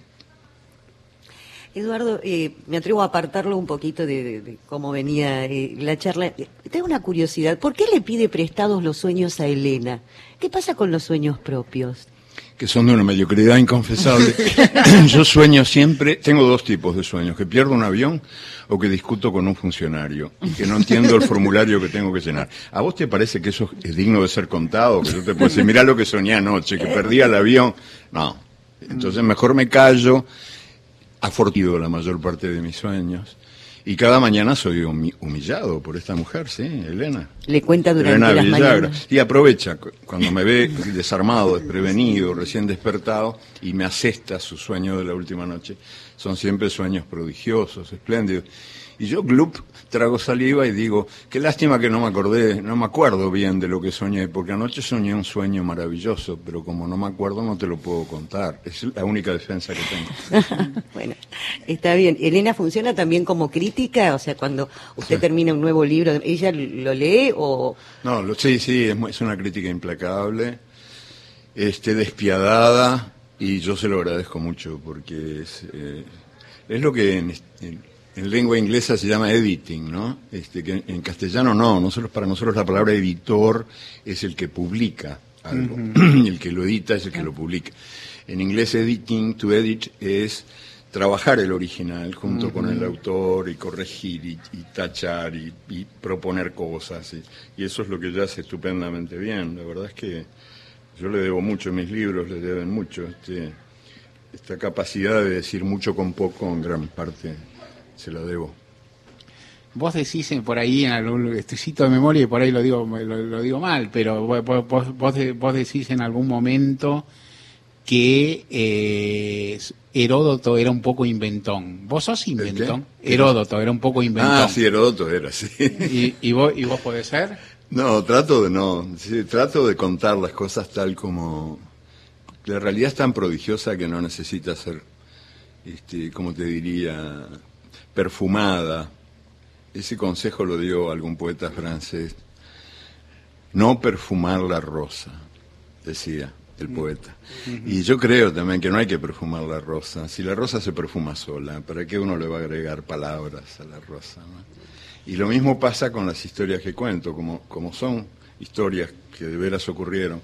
Eduardo, eh, me atrevo a apartarlo un poquito de, de- de cómo venía eh, la charla. Tengo una curiosidad. ¿Por qué le pide prestados los sueños a Elena? ¿Qué pasa con los sueños propios? que son de una mediocridad inconfesable. (laughs) (coughs) Yo sueño siempre, tengo dos tipos de sueños, que pierdo un avión o que discuto con un funcionario y que no entiendo el formulario que tengo que llenar. ¿A vos te parece que eso es digno de ser contado? Que yo te puedo decir, mirá lo que soñé anoche, que perdí el avión. No. Entonces mejor me callo, afortido la mayor parte de mis sueños. Y cada mañana soy humi- humillado por esta mujer, sí, Elena. Le cuenta durante Elena las Villagra. mañanas. Y aprovecha cu- cuando me ve desarmado, desprevenido, recién despertado y me asesta su sueño de la última noche. Son siempre sueños prodigiosos, espléndidos. Y yo, glup, trago saliva y digo, qué lástima que no me acordé, no me acuerdo bien de lo que soñé, porque anoche soñé un sueño maravilloso, pero como no me acuerdo no te lo puedo contar. Es la única defensa que tengo. (laughs) bueno, está bien. ¿Elena funciona también como crítica? O sea, cuando usted termina un nuevo libro, ¿ella lo lee o...? No, lo, sí, sí, es una crítica implacable, este, despiadada, y yo se lo agradezco mucho porque es, eh, es lo que en, en- en lengua inglesa se llama editing, ¿no? Este, que en, castellano no, nosotros, para nosotros la palabra editor es el que publica algo, (clears throat) el que lo edita es el que lo publica. En inglés editing, to edit, es trabajar el original junto con el autor y corregir y, y tachar y, y proponer cosas. Y, y eso es lo que ella hace estupendamente bien. La verdad es que yo le debo mucho, mis libros le deben mucho. Este, esta capacidad de decir mucho con poco, en gran parte, se la debo. Vos decís por ahí, en algún cito de memoria y por ahí lo digo, lo, lo digo mal, pero vos, vos- vos de- vos decís en algún momento que eh, Heródoto era un poco inventón. ¿Vos sos inventón? Heródoto era un poco inventón. Ah, sí, Heródoto era, sí. ¿Y, y vos, ¿Y vos podés ser? No, trato de no. Sí, trato de contar las cosas tal como. La realidad es tan prodigiosa que no necesita ser, este, como te diría, perfumada. Ese consejo lo dio algún poeta francés. No perfumar la rosa, decía el poeta. Y yo creo también que no hay que perfumar la rosa. Si la rosa se perfuma sola, ¿para qué uno le va a agregar palabras a la rosa? Y lo mismo pasa con las historias que cuento, como, como son historias que de veras ocurrieron.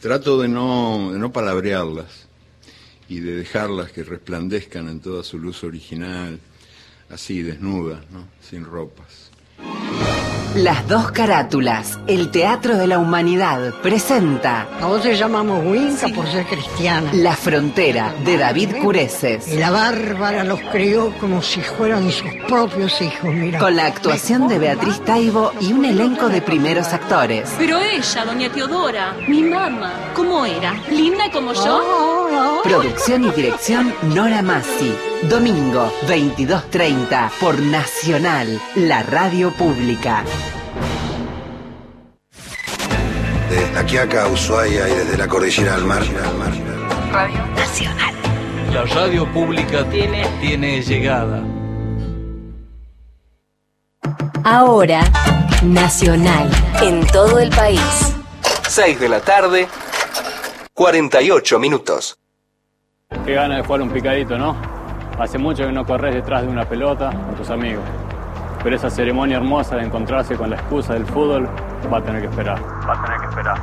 Trato de no, de no palabrearlas y de dejarlas que resplandezcan en toda su luz original, así, desnudas, ¿no? sin ropas. Las dos carátulas, el Teatro de la Humanidad, presenta. A vos te llamamos Winca por ser cristiana. La Frontera, de David Cureses. Y la Bárbara los crió como si fueran sus propios hijos, mira. Con la actuación de Beatriz Taibo y un elenco de primeros actores. Pero ella, doña Teodora, mi mamá, ¿cómo era? ¿Linda como yo? Producción y dirección Nora Massi. Domingo, 22.30, por Nacional, la radio pública. Desde La Quiaca a Ushuaia y desde la cordillera al mar. Radio Nacional. La radio pública tiene, tiene llegada. Ahora, Nacional, en todo el país. 6 de la tarde, 48 minutos. Qué gana de jugar un picadito, ¿no? Hace mucho que no corres detrás de una pelota con tus amigos. Pero esa ceremonia hermosa de encontrarse con la excusa del fútbol va a tener que esperar. Va a tener que esperar.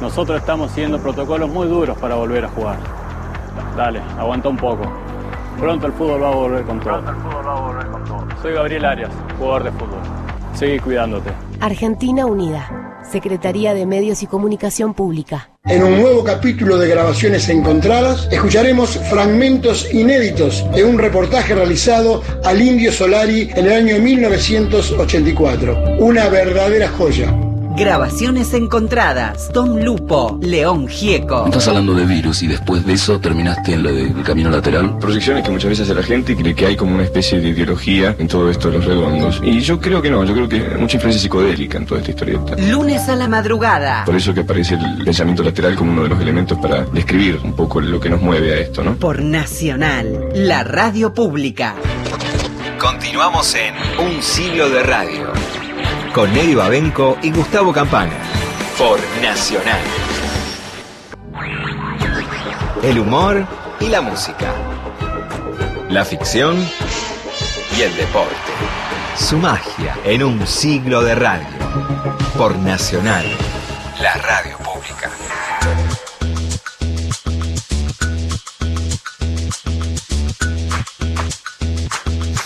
Nosotros estamos siguiendo protocolos muy duros para volver a jugar. Dale, aguanta un poco. Pronto el fútbol va a volver con todo. Pronto el fútbol va a volver con todo. Soy Gabriel Arias, jugador de fútbol. Seguí cuidándote. Argentina Unida, Secretaría de Medios y Comunicación Pública. En un nuevo capítulo de grabaciones encontradas, escucharemos fragmentos inéditos de un reportaje realizado al Indio Solari en el año 1984. Una verdadera joya. Grabaciones encontradas. Tom Lupo, León Gieco. Estás hablando de virus y después de eso terminaste en lo del camino lateral. Proyecciones que muchas veces hace la gente cree que hay como una especie de ideología en todo esto de los redondos. Y yo creo que no, yo creo que hay mucha influencia psicodélica en toda esta historieta. Lunes a la madrugada. Por eso que aparece el pensamiento lateral como uno de los elementos para describir un poco lo que nos mueve a esto, ¿no? Por Nacional, la radio pública. Continuamos en Un siglo de radio. Con Eddie Babenco y Gustavo Campana. Por Nacional. El humor y la música. La ficción y el deporte. Su magia en un siglo de radio. Por Nacional. La radio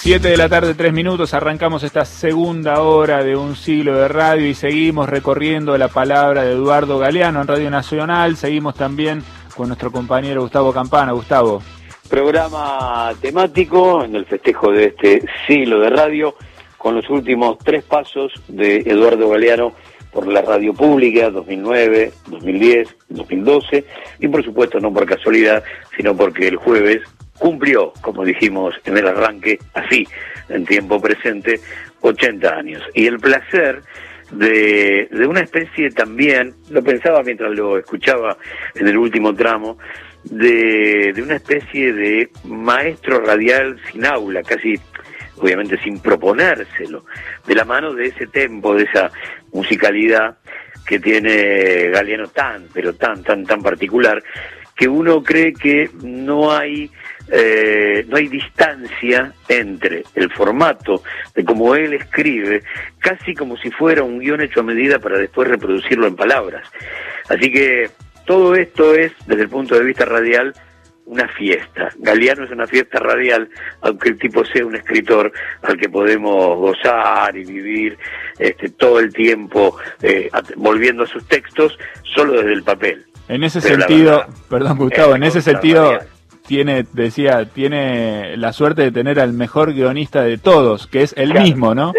7 de la tarde, 3 minutos, arrancamos esta segunda hora de un siglo de radio y seguimos recorriendo la palabra de Eduardo Galeano en Radio Nacional. Seguimos también con nuestro compañero Gustavo Campana. Gustavo. Programa temático en el festejo de este siglo de radio con los últimos tres pasos de Eduardo Galeano por la radio pública 2009, 2010, 2012 y por supuesto no por casualidad, sino porque el jueves cumplió, como dijimos en el arranque, así, en tiempo presente, 80 años. Y el placer de, de una especie también, lo pensaba mientras lo escuchaba en el último tramo, de, de una especie de maestro radial sin aula, casi obviamente sin proponérselo, de la mano de ese tempo, de esa musicalidad que tiene Galeano tan, pero tan, tan, tan particular, que uno cree que no hay eh, no hay distancia entre el formato de cómo él escribe, casi como si fuera un guion hecho a medida para después reproducirlo en palabras. Así que todo esto es, desde el punto de vista radial, una fiesta. Galeano es una fiesta radial, aunque el tipo sea un escritor al que podemos gozar y vivir este, todo el tiempo eh, volviendo a sus textos solo desde el papel. En ese sentido, perdón Gustavo, en ese sentido tiene, decía, tiene la suerte de tener al mejor guionista de todos, que es el mismo, ¿no?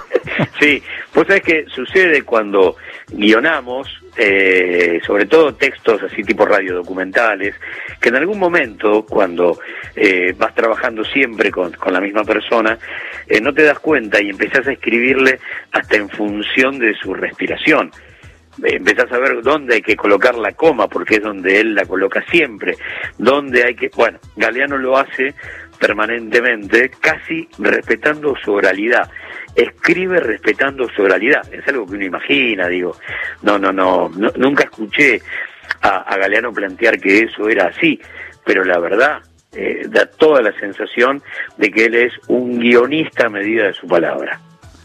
(laughs) sí, pues es que sucede cuando guionamos, eh, sobre todo textos así tipo radiodocumentales, que en algún momento, cuando eh, vas trabajando siempre con, con la misma persona, eh, no te das cuenta y empezás a escribirle hasta en función de su respiración empezás a ver dónde hay que colocar la coma, porque es donde él la coloca siempre, dónde hay que, bueno, Galeano lo hace permanentemente, casi respetando su oralidad. Escribe respetando su oralidad. Es algo que uno imagina, digo. No, no, no, no nunca escuché a, a, Galeano plantear que eso era así, pero la verdad eh, da toda la sensación de que él es un guionista a medida de su palabra.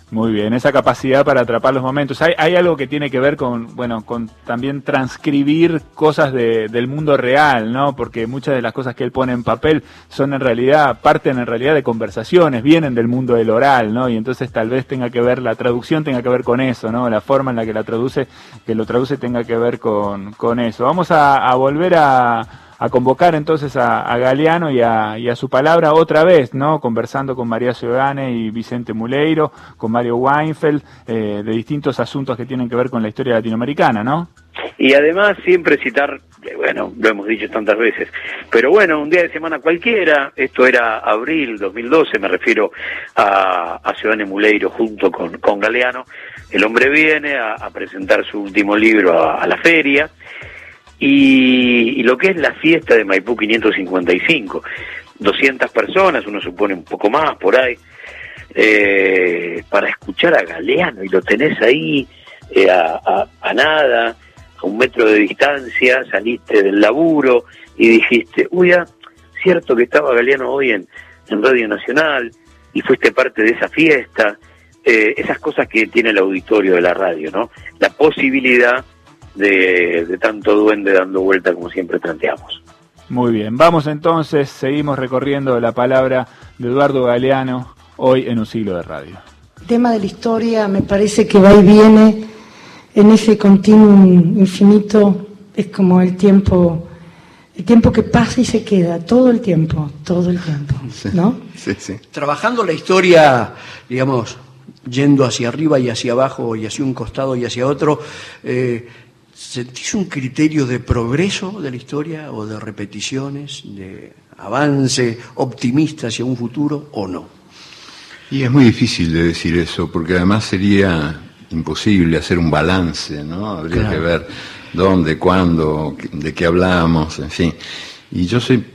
Muy bien, esa capacidad para atrapar los momentos. Hay, hay algo que tiene que ver con, bueno, con también transcribir cosas de, del mundo real, ¿no? Porque muchas de las cosas que él pone en papel son en realidad, parten en realidad de conversaciones, vienen del mundo del oral, ¿no? Y entonces tal vez tenga que ver, la traducción tenga que ver con eso, ¿no? La forma en la que la traduce, que lo traduce tenga que ver con, con eso. Vamos a, a volver a a convocar entonces a, a Galeano y a, su palabra otra vez, ¿no? Conversando con María Ciudadane y Vicente Muleiro, con Mario Weinfeld, eh, de distintos asuntos que tienen que ver con la historia latinoamericana, ¿no? Y además siempre citar, bueno, lo hemos dicho tantas veces, pero bueno, un día de semana cualquiera, esto era abril 2012, me refiero a, a Ciudadane Muleiro junto con, con Galeano, el hombre viene a, presentar su último libro a la feria, y, lo que es la fiesta de Maipú 555. 200 personas, uno supone un poco más por ahí, eh, para escuchar a Galeano y lo tenés ahí eh, a, a, a, nada, a un metro de distancia, saliste del laburo y dijiste, uy, ah, cierto que estaba Galeano hoy en, en Radio Nacional y fuiste parte de esa fiesta, eh, esas cosas que tiene el auditorio de la radio, ¿no? La posibilidad de, de, tanto duende dando vuelta como siempre planteamos. Muy bien, vamos entonces, seguimos recorriendo la palabra de Eduardo Galeano hoy en un siglo de radio. El tema de la historia me parece que va y viene en ese continuum infinito, es como el tiempo, el tiempo que pasa y se queda, todo el tiempo, todo el tiempo, ¿no? Sí, sí. Trabajando la historia, digamos, yendo hacia arriba y hacia abajo y hacia un costado y hacia otro, eh, ¿Sentís un criterio de progreso de la historia o de repeticiones, de avance optimista hacia un futuro o no? Y es muy difícil de decir eso, porque además sería imposible hacer un balance, ¿no? Habría claro. que ver dónde, cuándo, de qué hablamos, en fin. Y yo soy,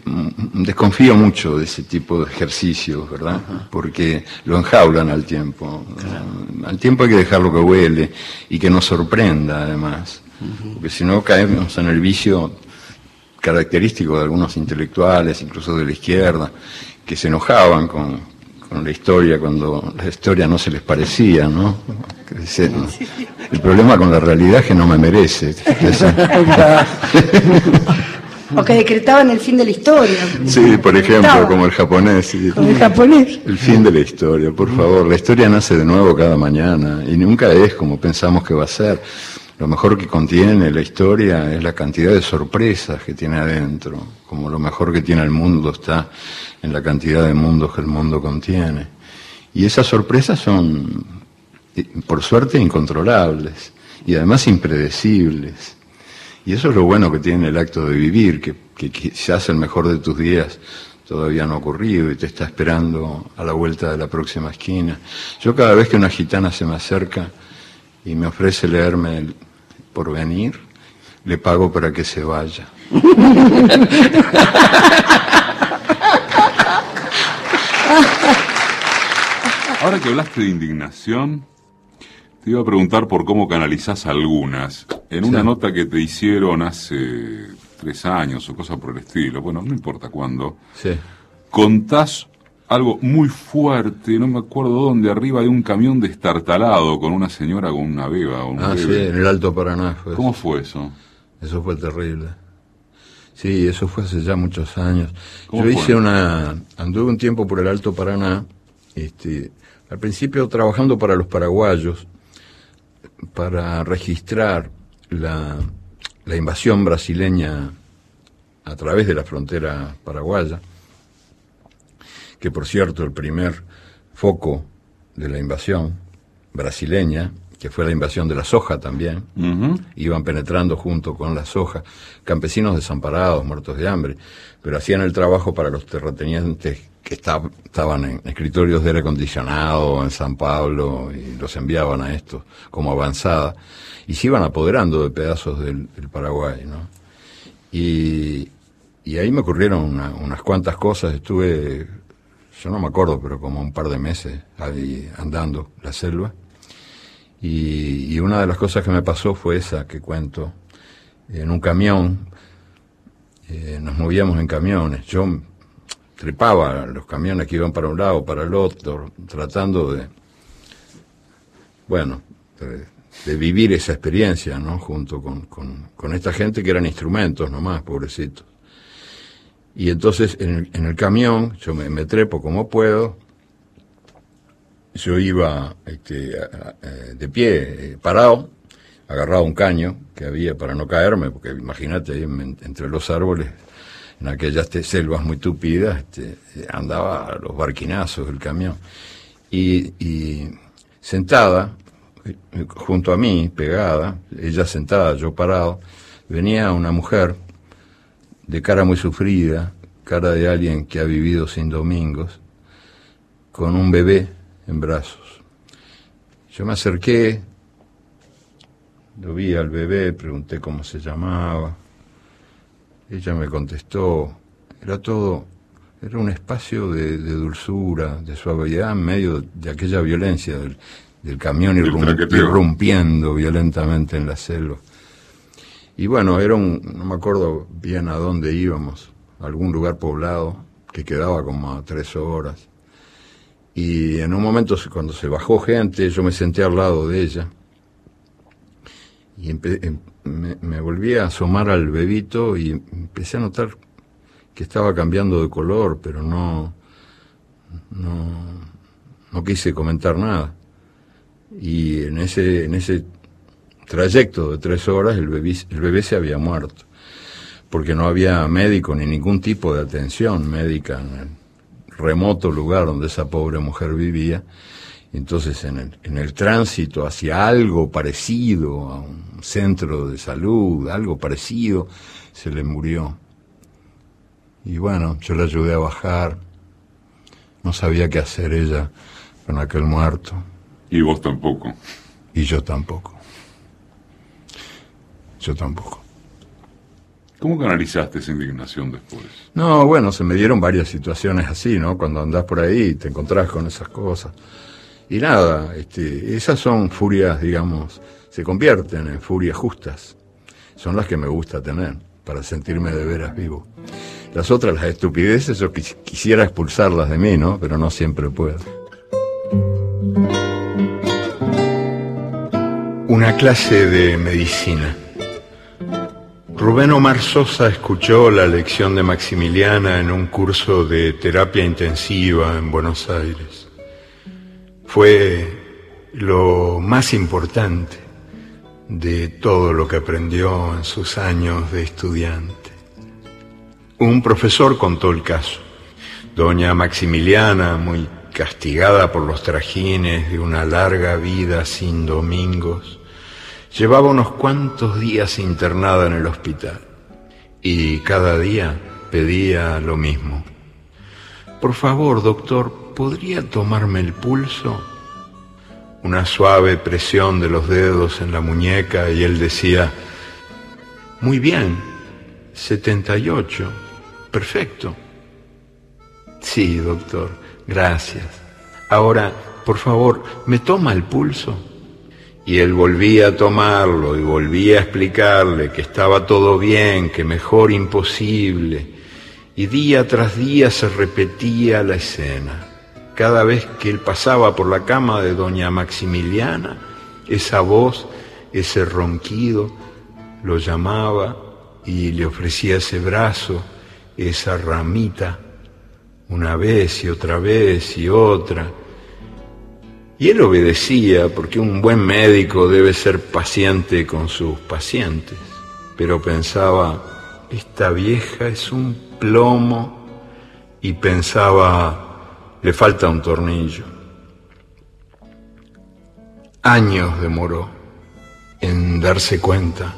desconfío mucho de ese tipo de ejercicios, ¿verdad? Porque lo enjaulan al tiempo. Claro. Al tiempo hay que dejarlo que huele y que nos sorprenda, además porque si no caemos en el vicio característico de algunos intelectuales, incluso de la izquierda, que se enojaban con, con la historia cuando la historia no se les parecía, ¿no? El problema con la realidad es que no me merece. (laughs) o que decretaban el fin de la historia. Sí, por ejemplo, como el japonés. Sí. Como el japonés. El fin de la historia, por favor. La historia nace de nuevo cada mañana y nunca es como pensamos que va a ser. Lo mejor que contiene la historia es la cantidad de sorpresas que tiene adentro, como lo mejor que tiene el mundo está en la cantidad de mundos que el mundo contiene. Y esas sorpresas son, por suerte, incontrolables y además impredecibles. Y eso es lo bueno que tiene el acto de vivir, que, que quizás el mejor de tus días todavía no ha ocurrido y te está esperando a la vuelta de la próxima esquina. Yo cada vez que una gitana se me acerca y me ofrece leerme el por venir, le pago para que se vaya. Ahora que hablaste de indignación, te iba a preguntar por cómo canalizás algunas. En una sí. nota que te hicieron hace tres años o cosa por el estilo, bueno, no importa cuándo, sí. contás algo muy fuerte, no me acuerdo dónde, arriba de un camión destartalado con una señora con una beba. Un ah, bebé. sí, en el Alto Paraná fue ¿Cómo fue eso? Eso fue terrible. Sí, eso fue hace ya muchos años. Yo hice una, anduve un tiempo por el Alto Paraná, este, al principio trabajando para los paraguayos, para registrar la, la invasión brasileña a través de la frontera paraguaya que por cierto el primer foco de la invasión brasileña, que fue la invasión de la soja también, uh -huh. iban penetrando junto con la soja, campesinos desamparados, muertos de hambre, pero hacían el trabajo para los terratenientes que esta- estaban en escritorios de aire acondicionado en San Pablo y los enviaban a esto como avanzada y se iban apoderando de pedazos del, del Paraguay, ¿no? Y, y ahí me ocurrieron una- unas cuantas cosas, estuve, yo no me acuerdo, pero como un par de meses ahí andando la selva. Y, una de las cosas que me pasó fue esa que cuento, en un camión, eh, nos movíamos en camiones, yo trepaba los camiones que iban para un lado, para el otro, tratando de, bueno, de, de vivir esa experiencia, ¿no? Junto con, con- con esta gente que eran instrumentos nomás, pobrecitos. Y entonces en el, camión yo me, trepo como puedo, yo iba este, eh, de pie, eh, parado, agarrado un caño que había para no caerme, porque imagínate entre los árboles, en aquellas selvas muy tupidas, este, andaba a los barquinazos del camión. Y, y sentada, eh, junto a mí, pegada, ella sentada, yo parado, venía una mujer de cara muy sufrida, cara de alguien que ha vivido sin domingos, con un bebé en brazos. Yo me acerqué, lo vi al bebé, pregunté cómo se llamaba. Ella me contestó, era todo, era un espacio de, de dulzura, de suavidad en medio de aquella violencia del, del camión irrum- irrumpiendo violentamente en la selva. Y bueno, era un, no me acuerdo bien a dónde íbamos, algún lugar poblado que quedaba como a tres horas. Y en un momento cuando se bajó gente, yo me senté al lado de ella y em- me, me volví a asomar al bebito y empecé a notar que estaba cambiando de color, pero no, no, no quise comentar nada. Y en ese, en ese trayecto de tres horas el bebé, el bebé se había muerto, porque no había médico ni ningún tipo de atención médica en el remoto lugar donde esa pobre mujer vivía. Entonces en el, en el tránsito hacia algo parecido a un centro de salud, algo parecido, se le murió. Y bueno, yo le ayudé a bajar. No sabía qué hacer ella con aquel muerto. Y vos tampoco. Y yo tampoco. Yo tampoco. ¿Cómo canalizaste esa indignación después? No, bueno, se me dieron varias situaciones así, ¿no? Cuando andás por ahí y te encontrás con esas cosas. Y nada, este, esas son furias, digamos, se convierten en furias justas. Son las que me gusta tener, para sentirme de veras vivo. Las otras, las estupideces, yo quis- quisiera expulsarlas de mí, ¿no? Pero no siempre puedo. Una clase de medicina. Rubén Omar Sosa escuchó la lección de Maximiliana en un curso de terapia intensiva en Buenos Aires. Fue lo más importante de todo lo que aprendió en sus años de estudiante. Un profesor contó el caso. Doña Maximiliana, muy castigada por los trajines de una larga vida sin domingos, llevaba unos cuantos días internada en el hospital y cada día pedía lo mismo. Por favor, doctor, ¿podría tomarme el pulso? Una suave presión de los dedos en la muñeca y él decía, muy bien, 78, perfecto. Sí, doctor, gracias. Ahora, por favor, ¿me toma el pulso? Y él volvía a tomarlo y volvía a explicarle que estaba todo bien, que mejor imposible. Y día tras día se repetía la escena. Cada vez que él pasaba por la cama de doña Maximiliana, esa voz, ese ronquido, lo llamaba y le ofrecía ese brazo, esa ramita, una vez y otra vez y otra. Y él obedecía porque un buen médico debe ser paciente con sus pacientes. Pero pensaba, esta vieja es un plomo y pensaba, le falta un tornillo. Años demoró en darse cuenta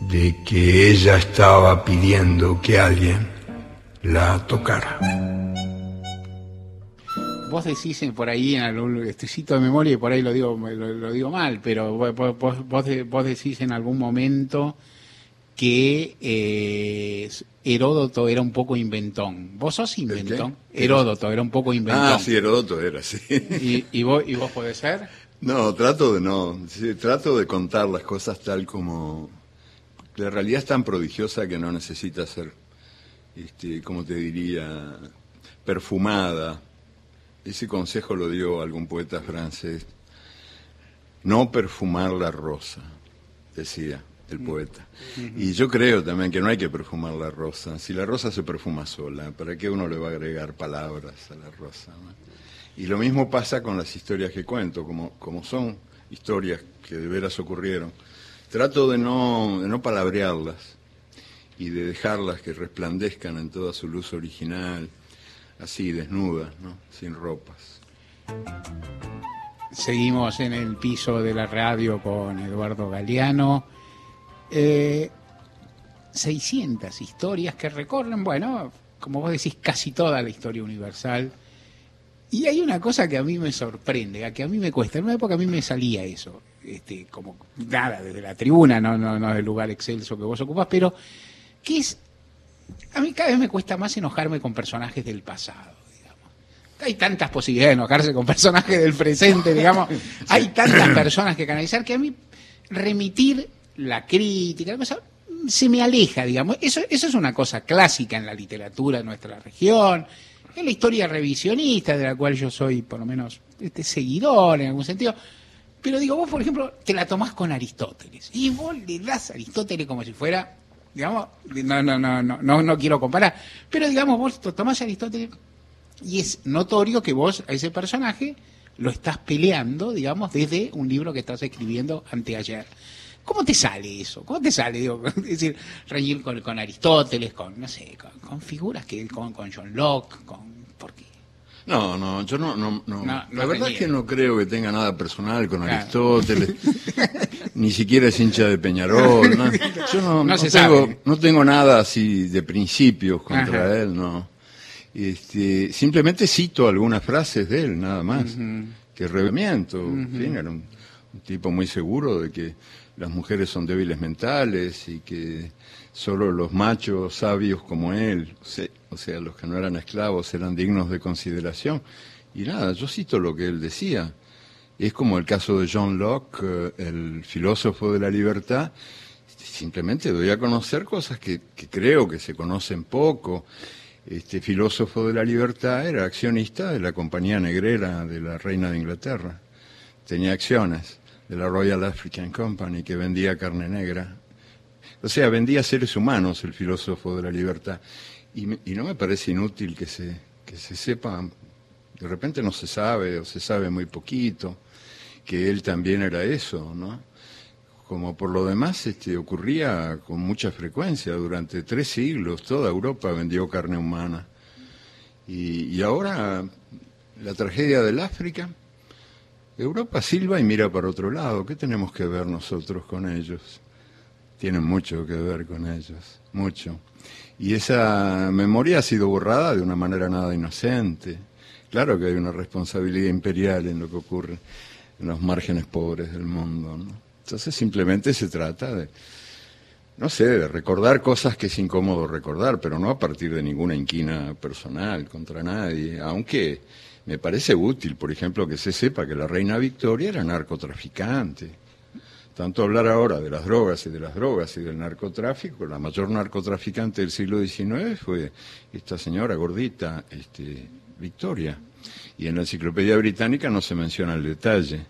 de que ella estaba pidiendo que alguien la tocara. Vos decís en- por ahí en algún estoy cito de memoria y por ahí lo digo lo, lo digo mal, pero vos, vos- vos, vos de- vos decís en algún momento que eh, Heródoto era un poco inventón. ¿Vos sos inventón? Heródoto era un poco inventón. Ah, sí, Heródoto era, sí. ¿Y, y vos, ¿Y vos podés ser? No, trato de no. sí, trato de contar las cosas tal como. La realidad es tan prodigiosa que no necesita ser, este, como te diría, perfumada. Ese consejo lo dio algún poeta francés. No perfumar la rosa, decía el poeta. Y yo creo también que no hay que perfumar la rosa. Si la rosa se perfuma sola, ¿para qué uno le va a agregar palabras a la rosa? no? Y lo mismo pasa con las historias que cuento, como, como son historias que de veras ocurrieron. Trato de no, de no palabrearlas y de dejarlas que resplandezcan en toda su luz original, así, desnudas, ¿no? sin ropas. Seguimos en el piso de la radio con Eduardo Galeano. Eh, 600 historias que recorren, bueno, como vos decís, casi toda la historia universal. Y hay una cosa que a mí me sorprende, a que a mí me cuesta. En una época a mí me salía eso, este, como nada, desde la tribuna, no, no, no del lugar excelso que vos ocupás, pero que es. A mí cada vez me cuesta más enojarme con personajes del pasado. digamos. Hay tantas posibilidades de enojarse con personajes del presente, (laughs) digamos. Hay tantas personas que canalizar que a mí remitir la crítica, la cosa, se me aleja, digamos. Eso, eso es una cosa clásica en la literatura de nuestra región, en la historia revisionista, de la cual yo soy por lo menos este, seguidor en algún sentido. Pero digo, vos, por ejemplo, te la tomás con Aristóteles. Y vos le das a Aristóteles como si fuera, digamos, no, no, no, no, no, quiero comparar, pero digamos, vos to- tomás a Aristóteles y es notorio que vos a ese personaje lo estás peleando, digamos, desde un libro que estás escribiendo anteayer. ¿Cómo te sale eso? ¿Cómo te sale? Digo, (laughs) es decir, reír con, con Aristóteles, con, no sé, con, con figuras que, con, con John Locke, con. No, no, yo no, no, no. No, no la verdad tenía. es que no creo que tenga nada personal con Claro. Aristóteles, (laughs) ni siquiera es hincha de Peñarol. no. Yo no, No no se tengo, sabe. no tengo nada así de principios contra Ajá. él, no. Este, simplemente cito algunas frases de él, nada más. Que revemiento, en fin, era un, un tipo muy seguro de que las mujeres son débiles mentales y que solo los machos sabios como él, o sea, los que no eran esclavos, eran dignos de consideración. Y nada, yo cito lo que él decía. Es como el caso de John Locke, eh, el filósofo de la libertad. Simplemente doy a conocer cosas que, que creo que se conocen poco. Este filósofo de la libertad era accionista de la compañía negrera de la reina de Inglaterra. Tenía acciones de la Royal African Company que vendía carne negra. O sea, vendía seres humanos el filósofo de la libertad. Y, y no me parece inútil que se, que se sepa, de repente no se sabe o se sabe muy poquito, que él también era eso, ¿no? Como por lo demás este, ocurría con mucha frecuencia, durante tres siglos toda Europa vendió carne humana. Y, y ahora la tragedia del África, Europa silba y mira para otro lado. ¿Qué tenemos que ver nosotros con ellos? Tienen mucho que ver con ellos, mucho. Y esa memoria ha sido borrada de una manera nada inocente. Claro que hay una responsabilidad imperial en lo que ocurre en los márgenes pobres del mundo. ¿no? Entonces simplemente se trata de, no sé, de recordar cosas que es incómodo recordar, pero no a partir de ninguna inquina personal contra nadie, aunque me parece útil, por ejemplo, que se sepa que la reina Victoria era narcotraficante. Tanto hablar ahora de las drogas y de las drogas y del narcotráfico, la mayor narcotraficante del siglo XIX fue esta señora gordita, este, Victoria. Y en la enciclopedia británica no se menciona el detalle.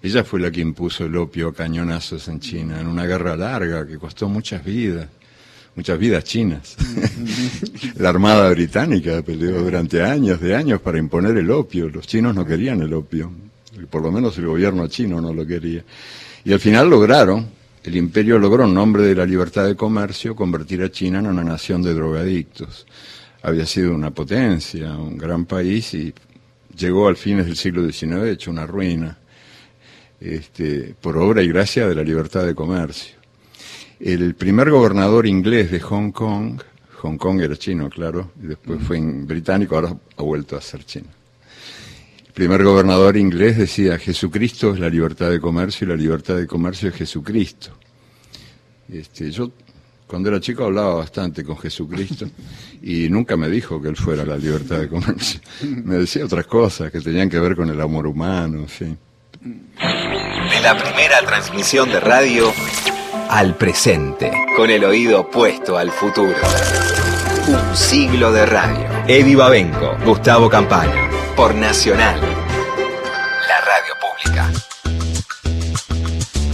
Ella fue la que impuso el opio a cañonazos en China, en una guerra larga que costó muchas vidas, muchas vidas chinas. (laughs) la Armada Británica peleó durante años, de años, para imponer el opio. Los chinos no querían el opio, por lo menos el gobierno chino no lo quería. Y al final lograron, el imperio logró en nombre de la libertad de comercio convertir a China en una nación de drogadictos. Había sido una potencia, un gran país y llegó al fines del siglo XIX hecho una ruina, este, por obra y gracia de la libertad de comercio. El primer gobernador inglés de Hong Kong, Hong Kong era chino, claro, y después fue británico, ahora ha vuelto a ser chino. El primer gobernador inglés decía, Jesucristo es la libertad de comercio y la libertad de comercio es Jesucristo. Este, yo cuando era chico hablaba bastante con Jesucristo (laughs) y nunca me dijo que él fuera la libertad de comercio. Me decía otras cosas que tenían que ver con el amor humano, en fin. De la primera transmisión de radio al presente, con el oído puesto al futuro. Un siglo de radio. Eddie Babenco, Gustavo Campaña, por Nacional, la radio pública.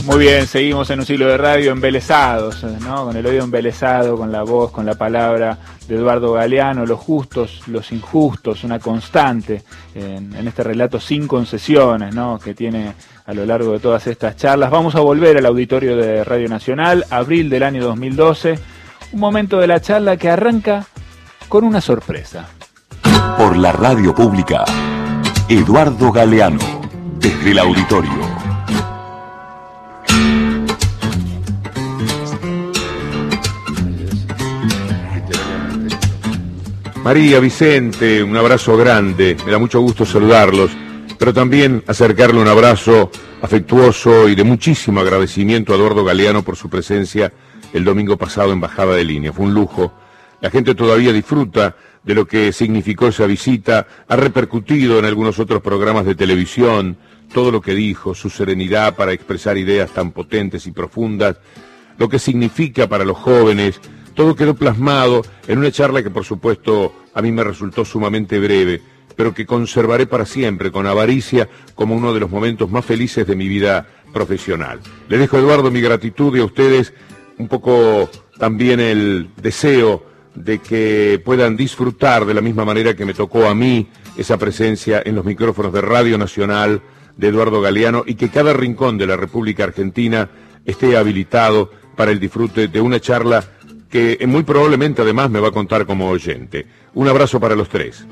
Muy bien, seguimos en un siglo de radio embelesados, ¿no? Con el oído embelesado, con la voz, con la palabra de Eduardo Galeano, los justos, los injustos, una constante en, en este relato sin concesiones, ¿no? Que tiene a lo largo de todas estas charlas. Vamos a volver al auditorio de Radio Nacional, abril del año 2012, un momento de la charla que arranca con una sorpresa. Por la radio pública, Eduardo Galeano, desde el auditorio. María, Vicente, un abrazo grande, me da mucho gusto saludarlos, pero también acercarle un abrazo afectuoso y de muchísimo agradecimiento a Eduardo Galeano por su presencia el domingo pasado en Bajada de Línea. Fue un lujo. La gente todavía disfruta de lo que significó esa visita, ha repercutido en algunos otros programas de televisión, todo lo que dijo, su serenidad para expresar ideas tan potentes y profundas, lo que significa para los jóvenes, todo quedó plasmado en una charla que por supuesto a mí me resultó sumamente breve, pero que conservaré para siempre con avaricia como uno de los momentos más felices de mi vida profesional. Le dejo, Eduardo, mi gratitud y a ustedes un poco también el deseo de que puedan disfrutar de la misma manera que me tocó a mí esa presencia en los micrófonos de Radio Nacional de Eduardo Galeano y que cada rincón de la República Argentina esté habilitado para el disfrute de una charla que muy probablemente además me va a contar como oyente. Un abrazo para los tres.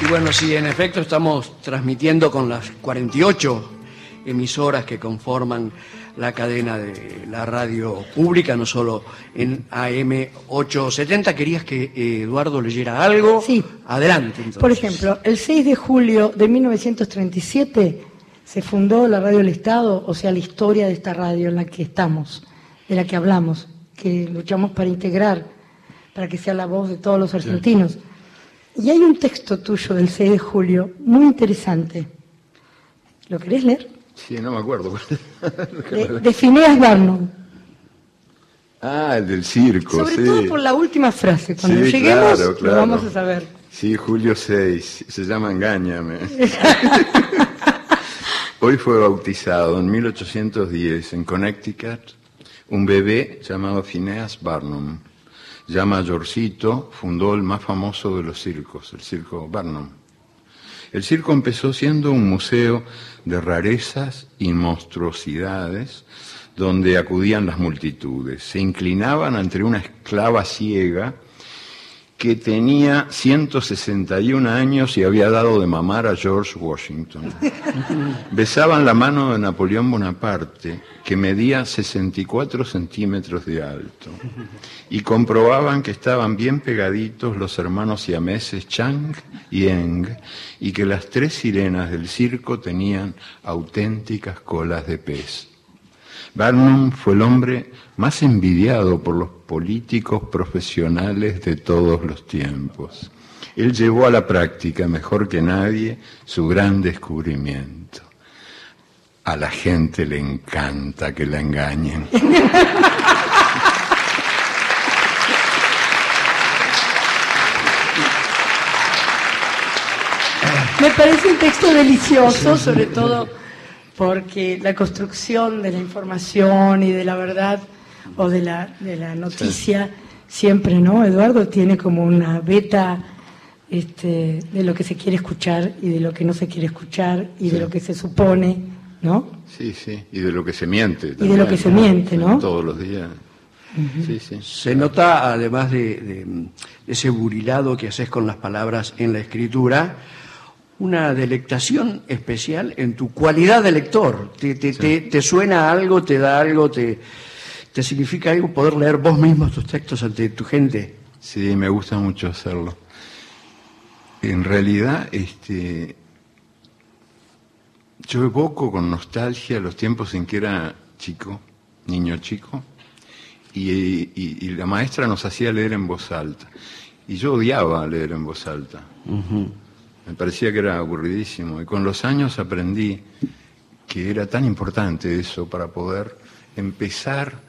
Y bueno, sí, en efecto estamos transmitiendo con las 48 emisoras que conforman la cadena de la radio pública, no solo en AM 870. ¿Querías que eh, Eduardo leyera algo? Sí. Adelante. Entonces. Por ejemplo, el 6 de julio de 1937 se fundó la Radio del Estado, o sea, la historia de esta radio en la que estamos, de la que hablamos, que luchamos para integrar, para que sea la voz de todos los argentinos. Y hay un texto tuyo del 6 de julio muy interesante. ¿Lo querés leer? Sí, no me acuerdo. (laughs) De, de Phineas Barnum. Ah, el del circo, Sobre sí. todo por la última frase. Cuando Sí, lleguemos, claro, lo claro. vamos a saber. Sí, julio 6, se llama Engáñame. (laughs) Hoy fue bautizado en 1810 en Connecticut un bebé llamado Phineas Barnum. Ya mayorcito, fundó el más famoso de los circos, el circo Barnum. El circo empezó siendo un museo de rarezas y monstruosidades donde acudían las multitudes. Se inclinaban ante una esclava ciega que tenía 161 años y había dado de mamar a George Washington. Besaban la mano de Napoleón Bonaparte, que medía 64 centímetros de alto, y comprobaban que estaban bien pegaditos los hermanos siameses Chang y Eng, y que las tres sirenas del circo tenían auténticas colas de pez. Barnum fue el hombre más envidiado por los políticos profesionales de todos los tiempos. Él llevó a la práctica mejor que nadie su gran descubrimiento. A la gente le encanta que la engañen. Me parece un texto delicioso, sobre todo porque la construcción de la información y de la verdad o de la, de la noticia siempre, ¿no? Eduardo tiene como una beta este, de lo que se quiere escuchar y de lo que no se quiere escuchar y de lo que se supone, ¿no? Sí, sí, y de lo que se miente. Y de también, lo que se miente, ¿no? Todos los días. Sí, sí. Se nota, además de, de- de ese burilado que haces con las palabras en la escritura, una delectación especial en tu cualidad de lector. Te, te- te- te suena algo, te da algo, te, ¿Te significa algo poder leer vos mismo tus textos ante tu gente? Sí, me gusta mucho hacerlo. En realidad, este, yo evoco con nostalgia los tiempos en que era chico, niño chico, y, y- y la maestra nos hacía leer en voz alta. Y yo odiaba leer en voz alta. Me parecía que era aburridísimo. Y con los años aprendí que era tan importante eso para poder empezar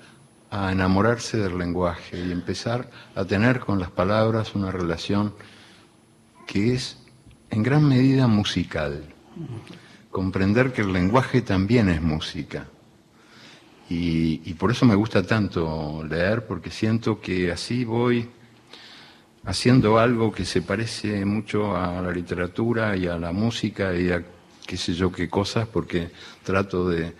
a enamorarse del lenguaje y empezar a tener con las palabras una relación que es en gran medida musical. Comprender que el lenguaje también es música. Y, y por eso me gusta tanto leer, porque siento que así voy haciendo algo que se parece mucho a la literatura y a la música y a qué sé yo qué cosas, porque trato de,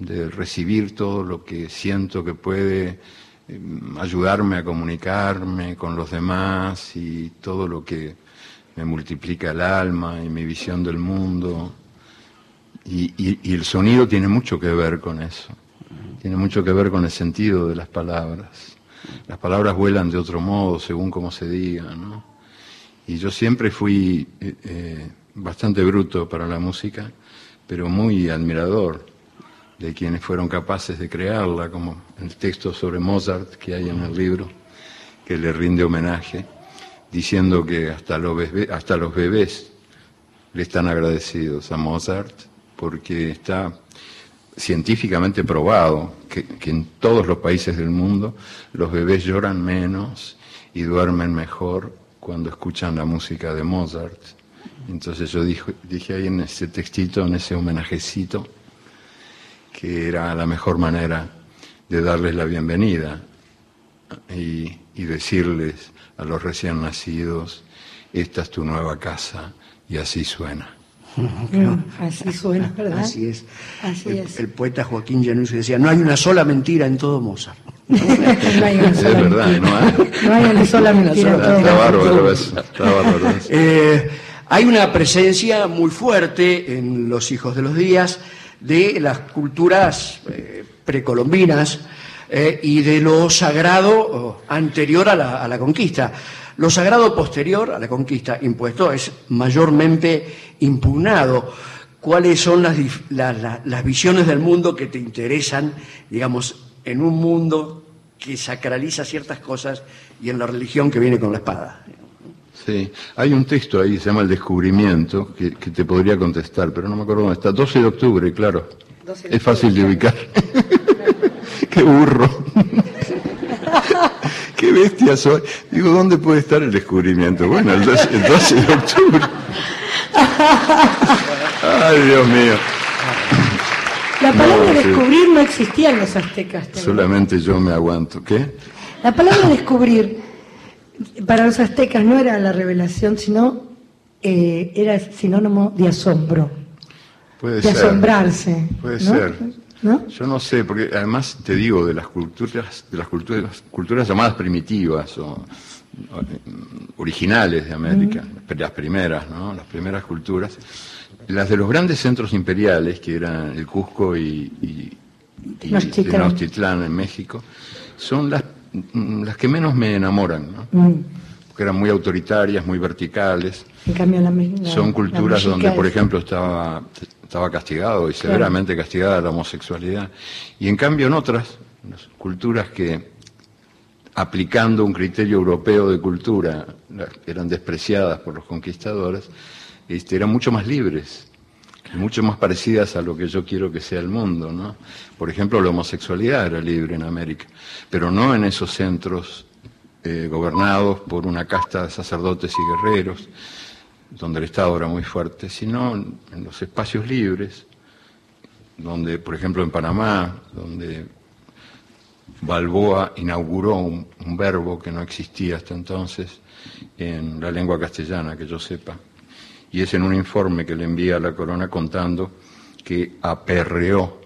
de recibir todo lo que siento que puede eh, ayudarme a comunicarme con los demás y todo lo que me multiplica el alma y mi visión del mundo. Y, el sonido tiene mucho que ver con eso, tiene mucho que ver con el sentido de las palabras. Las palabras vuelan de otro modo según como se diga, ¿no? Y yo siempre fui eh, eh, bastante bruto para la música, pero muy admirador de quienes fueron capaces de crearla, como el texto sobre Mozart que hay en el libro, que le rinde homenaje, diciendo que hasta los hasta los bebés le están agradecidos a Mozart porque está científicamente probado que, que en todos los países del mundo los bebés lloran menos y duermen mejor cuando escuchan la música de Mozart. Entonces yo dije, dije ahí en ese textito, en ese homenajecito, que era la mejor manera de darles la bienvenida y, y decirles a los recién nacidos, esta es tu nueva casa y así suena. (laughs) Así suena, ¿verdad? Así es. Así El, es. el poeta Joaquín Januzzi decía, no hay una sola mentira en todo Mozart. No hay una Es sola verdad, mentira. no hay. No hay una sola (laughs) mentira. en todo Está bárbaro eso, está bárbaro. Eh, hay una presencia muy fuerte en los hijos de los días de las culturas eh, precolombinas eh, y de lo sagrado oh, anterior a la, a la conquista. Lo sagrado posterior a la conquista impuesto es mayormente impugnado. ¿Cuáles son las, las visiones del mundo que te interesan, digamos, en un mundo que sacraliza ciertas cosas y en la religión que viene con la espada? Sí, hay un texto ahí, se llama El Descubrimiento, que, que te podría contestar, pero no me acuerdo dónde está. 12 de octubre, claro. 12 de Es fácil de ubicar. (laughs) Qué burro. (laughs) Qué bestia soy. Digo, ¿dónde puede estar el descubrimiento? Bueno, el 12, el 12 de octubre. (laughs) Ay, Dios mío. La palabra No, descubrir no existía en los aztecas. ¿te Solamente yo me aguanto. ¿Qué? La palabra descubrir para los aztecas no era la revelación, sino eh, era sinónimo de asombro, Puede de ser. asombrarse. Puede ¿no? ser. ¿No? Yo no sé, porque además te digo de las culturas, de las culturas, culturas llamadas primitivas o, o, originales de América, las primeras, ¿no? Las primeras culturas, las de los grandes centros imperiales, que eran el Cusco y, y, y Tenochtitlán. En México, son las, las que menos me enamoran, ¿no? Mm. Porque eran muy autoritarias, muy verticales. En cambio, la, me- la- Son culturas donde, por ejemplo, estaba, estaba castigado y severamente castigada la homosexualidad. Y en cambio en otras culturas que, aplicando un criterio europeo de cultura, eran despreciadas por los conquistadores, este, eran mucho más libres, mucho más parecidas a lo que yo quiero que sea el mundo. ¿no? Por ejemplo, la homosexualidad era libre en América, pero no en esos centros eh, gobernados por una casta de sacerdotes y guerreros, donde el Estado era muy fuerte, sino en los espacios libres, donde, por ejemplo, en Panamá, donde Balboa inauguró un verbo que no existía hasta entonces en la lengua castellana, que yo sepa, y es en un informe que le envía a la corona contando que aperreó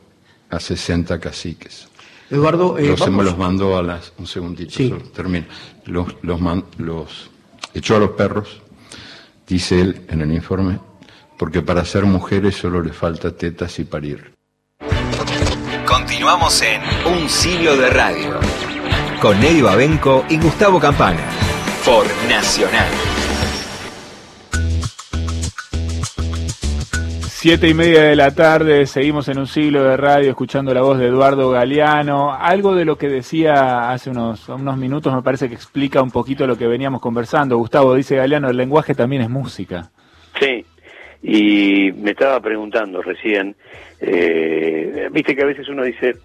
a 60 caciques. Eduardo, eh, los, vamos- me los mandó a las... Un segundito, Sí. solo termino. Los, los, man- los echó a los perros, dice él en el informe, porque para ser mujeres solo les falta tetas y parir. Continuamos en Un siglo de radio. Con Eddie Babenco y Gustavo Campana. Por Nacional. Siete y media de la tarde, seguimos en un siglo de radio escuchando la voz de Eduardo Galeano. Algo de lo que decía hace unos, unos minutos me parece que explica un poquito lo que veníamos conversando. Gustavo dice Galeano, el lenguaje también es música. Sí, y me estaba preguntando recién, eh, viste que a veces uno dice,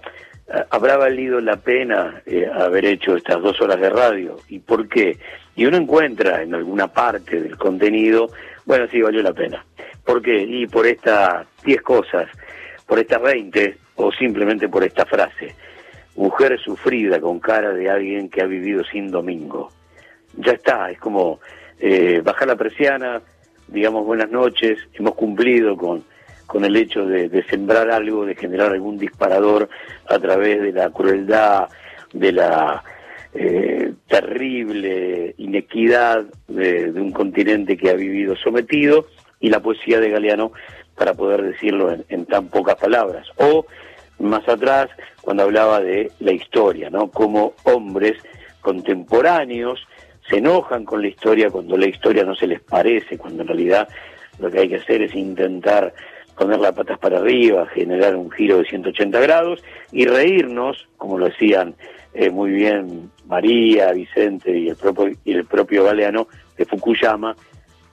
¿habrá valido la pena eh, haber hecho estas dos horas de radio? ¿Y por qué? Y uno encuentra en alguna parte del contenido, bueno, sí, valió la pena. ¿Por qué? Y por estas 10 cosas, por estas 20, o simplemente por esta frase. Mujer sufrida con cara de alguien que ha vivido sin domingo. Ya está, es como eh, bajar la persiana, digamos buenas noches, hemos cumplido con, con el hecho de, de sembrar algo, de generar algún disparador a través de la crueldad, de la eh, terrible inequidad de, un continente que ha vivido sometido y la poesía de Galeano para poder decirlo en, en tan pocas palabras. O más atrás, cuando hablaba de la historia, ¿no? Como hombres contemporáneos se enojan con la historia cuando la historia no se les parece, cuando en realidad lo que hay que hacer es intentar poner las patas para arriba, generar un giro de 180 grados y reírnos, como lo decían eh, muy bien María, Vicente y el propio, y el propio Galeano de Fukuyama,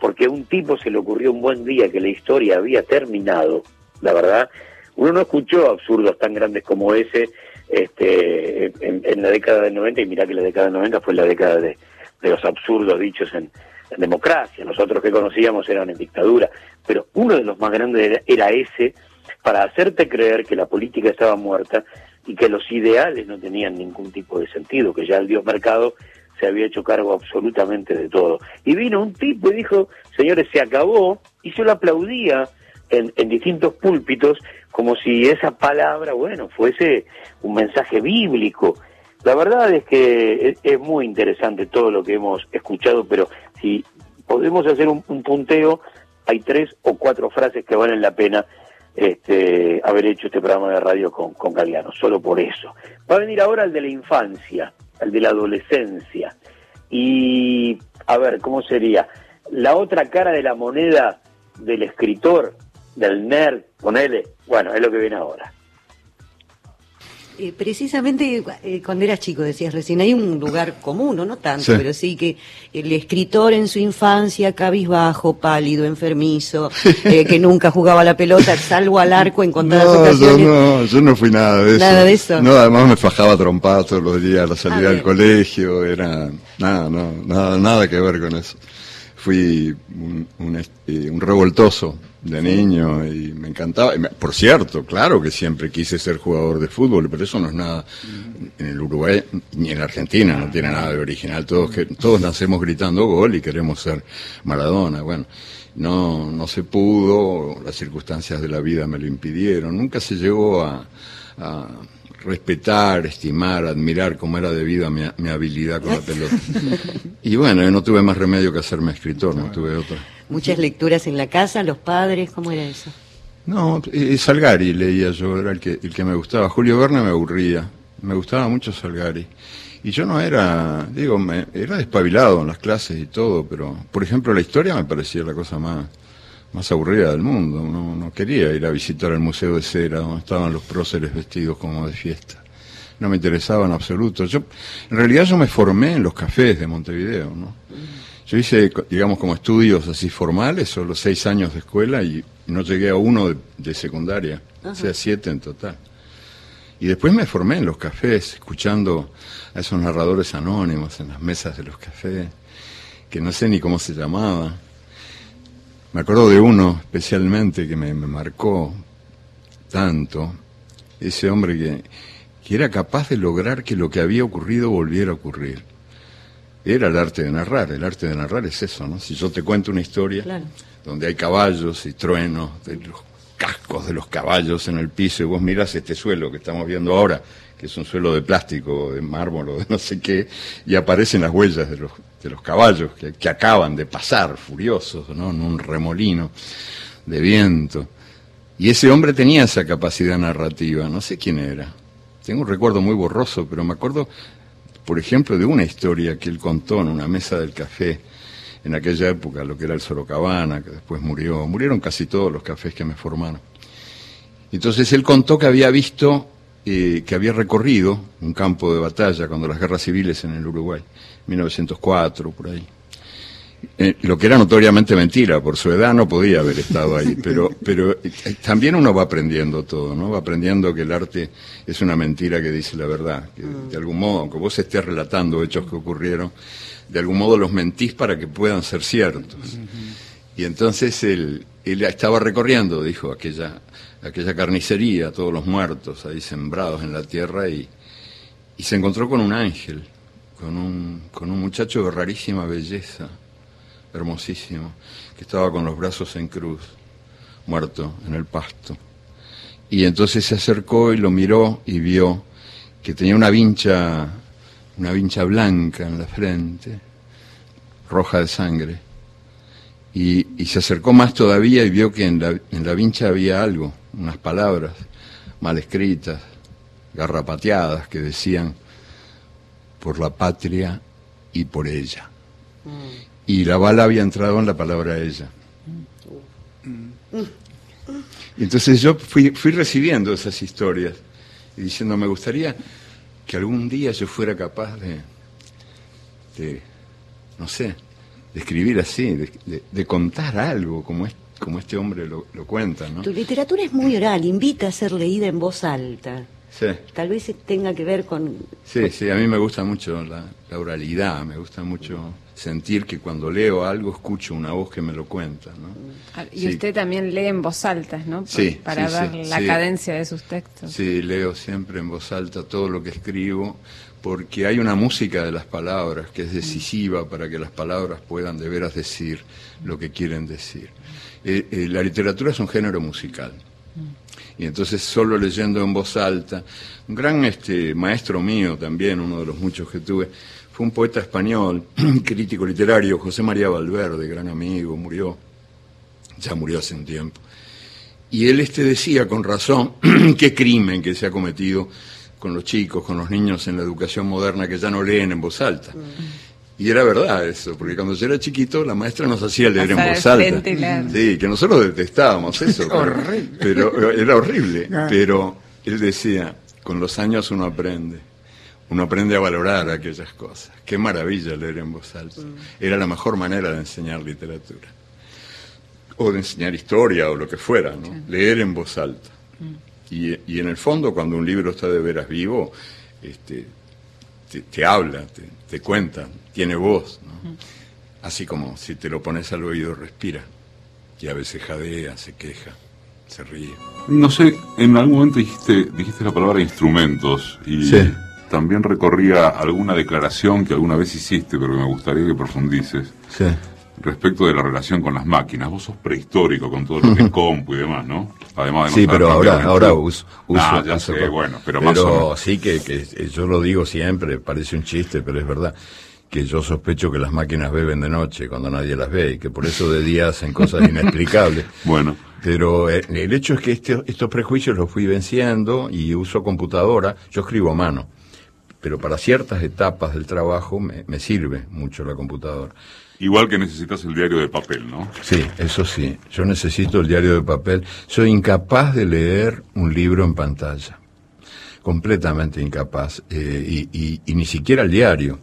porque a un tipo se le ocurrió un buen día que la historia había terminado, la verdad, uno no escuchó absurdos tan grandes como ese este, en, la década del 90, y mirá que la década del 90 fue la década de, de los absurdos dichos en, en democracia, los otros que conocíamos eran en dictadura, pero uno de los más grandes era, era ese para hacerte creer que la política estaba muerta y que los ideales no tenían ningún tipo de sentido, que ya el Dios mercado se había hecho cargo absolutamente de todo. Y vino un tipo y dijo, señores, se acabó, y yo lo aplaudía en, en distintos púlpitos como si esa palabra, bueno, fuese un mensaje bíblico. La verdad es que es, muy interesante todo lo que hemos escuchado, pero si podemos hacer un punteo, hay tres o cuatro frases que valen la pena este, haber hecho este programa de radio con, con Galeano, solo por eso. Va a venir ahora el de la infancia, el de la adolescencia. Y, a ver, ¿cómo sería? La otra cara de la moneda del escritor, del nerd, ponele, bueno, es lo que viene ahora. Eh, precisamente eh, cuando eras chico, decías recién, hay un lugar común, ¿no? no tanto, Sí. pero sí que el escritor en su infancia, cabizbajo, pálido, enfermizo, eh, que nunca jugaba a la pelota, salvo al arco en contadas No, yo ocasiones. no, yo no fui nada de eso. Nada de eso. No, además me fajaba trompadas todos los días a la salida del colegio, era nada, no, nada, nada que ver con eso. Fui un, un, este, un revoltoso de niño y me encantaba. Por cierto, claro que siempre quise ser jugador de fútbol, pero eso no es nada en el Uruguay ni en la Argentina, no tiene nada de original. Todos, que, todos nacemos gritando gol y queremos ser Maradona. Bueno, no, no se pudo, las circunstancias de la vida me lo impidieron. Nunca se llegó a, a respetar, estimar, admirar como era debida mi, mi habilidad con la pelota. Y bueno, yo no tuve más remedio que hacerme escritor, no tuve otra. Muchas lecturas en la casa, los padres, ¿cómo era eso? No, eh, Salgari leía yo, era el que, el que me gustaba. Julio Verne me aburría, me gustaba mucho Salgari. Y yo no era, digo, me, era despabilado en las clases y todo, pero, por ejemplo, la historia me parecía la cosa más, más aburrida del mundo. No, no quería ir a visitar el Museo de Cera, donde estaban los próceres vestidos como de fiesta. No me interesaba en absoluto. Yo, en realidad yo me formé en los cafés de Montevideo, ¿no? Yo hice, digamos, como estudios así formales, solo seis años de escuela y no llegué a uno de, de secundaria, o sea, siete en total. Y después me formé en los cafés, escuchando a esos narradores anónimos en las mesas de los cafés, que no sé ni cómo se llamaba. Me acuerdo de uno especialmente que me, me marcó tanto, ese hombre que, que era capaz de lograr que lo que había ocurrido volviera a ocurrir. Era el arte de narrar, el arte de narrar es eso, ¿no? Si yo te cuento una historia Claro. donde hay caballos y truenos de los cascos de los caballos en el piso y vos mirás este suelo que estamos viendo ahora, que es un suelo de plástico, de mármol o de no sé qué, y aparecen las huellas de los, de los caballos que, acaban de pasar furiosos, ¿no? En un remolino de viento. Y ese hombre tenía esa capacidad narrativa, no sé quién era, tengo un recuerdo muy borroso, pero me acuerdo, por ejemplo, de una historia que él contó en una mesa del café en aquella época, lo que era el Sorocabana, que después murió, murieron casi todos los cafés que me formaron. Entonces él contó que había visto, eh, que había recorrido un campo de batalla cuando las guerras civiles en el Uruguay, 1904, por ahí. Eh, lo que era notoriamente mentira, por su edad no podía haber estado ahí, (laughs) pero, pero eh, también uno va aprendiendo todo, ¿no? Va aprendiendo que el arte es una mentira que dice la verdad, que de algún modo, aunque vos estés relatando hechos que ocurrieron, de algún modo los mentís para que puedan ser ciertos. Y entonces él, él estaba recorriendo, dijo, aquella, aquella carnicería, todos los muertos ahí sembrados en la tierra y, y se encontró con un ángel, con un, con un muchacho de rarísima belleza, hermosísimo, que estaba con los brazos en cruz, muerto en el pasto. Y entonces se acercó y lo miró y vio que tenía una vincha, una vincha blanca en la frente, roja de sangre. Y, y se acercó más todavía y vio que en la, en la vincha había algo, unas palabras mal escritas, garrapateadas, que decían, por la patria y por ella. Y la bala había entrado en la palabra ella. Y entonces yo fui, fui recibiendo esas historias y diciendo, me gustaría que algún día yo fuera capaz de, de no sé, de escribir así, de, de- de contar algo como, es- como este hombre lo, lo cuenta, ¿no? Tu literatura es muy oral, invita a ser leída en voz alta. Sí, Tal vez tenga que ver con... sí, sí, a mí me gusta mucho la, la oralidad, me gusta mucho sentir que cuando leo algo escucho una voz que me lo cuenta, ¿no? Ah, Y Sí. usted también lee en voz alta, ¿no? Por- Sí, Para sí, ver sí, la sí. cadencia de sus textos. Sí, leo siempre en voz alta todo lo que escribo, porque hay una música de las palabras que es decisiva para que las palabras puedan de veras decir lo que quieren decir. Eh, eh, la literatura es un género musical. Y entonces solo leyendo en voz alta, un gran este, maestro mío también, uno de los muchos que tuve, fue un poeta español, (clears throat) crítico literario, José María Valverde, gran amigo, murió, ya murió hace un tiempo. Y él este decía con razón (clears throat) qué crimen que se ha cometido con los chicos, con los niños en la educación moderna que ya no leen en voz alta. Y era verdad eso, porque cuando yo era chiquito la maestra nos hacía leer en voz al alta. frente. Sí, que nosotros detestábamos eso. (laughs) pero- Horrible. Pero era horrible. Ah. Pero él decía, con los años uno aprende. Uno aprende a valorar aquellas cosas. Qué maravilla leer en voz alta. Era la mejor manera de enseñar literatura. O de enseñar historia o lo que fuera, ¿no? Leer en voz alta. Y, y en el fondo, cuando un libro está de veras vivo, este, te, te habla, te, te cuenta, tiene voz. ¿no? Así como si te lo pones al oído, respira. Y a veces jadea, se queja, se ríe. No sé, en algún momento dijiste, dijiste la palabra instrumentos y Sí. también recorría alguna declaración que alguna vez hiciste, pero que me gustaría que profundices. Sí. Respecto de la relación con las máquinas, vos sos prehistórico con todo lo que es (laughs) compu y demás, ¿no? Además de no Sí, pero ahora, ahora uso, uso, Ah, ya uso sé, todo. bueno, pero, más o menos. sí que, que eh, yo lo digo siempre, parece un chiste, pero es verdad que yo sospecho que las máquinas beben de noche cuando nadie las ve y que por eso de día hacen cosas (laughs) inexplicables. Bueno. Pero eh, el hecho es que este- estos prejuicios los fui venciendo y uso computadora, yo escribo a mano, pero para ciertas etapas del trabajo me, me sirve mucho la computadora. Igual que necesitas el diario de papel, ¿no? Sí, eso sí. Yo necesito el diario de papel. Soy incapaz de leer un libro en pantalla. Completamente incapaz. Eh, y, ni siquiera el diario.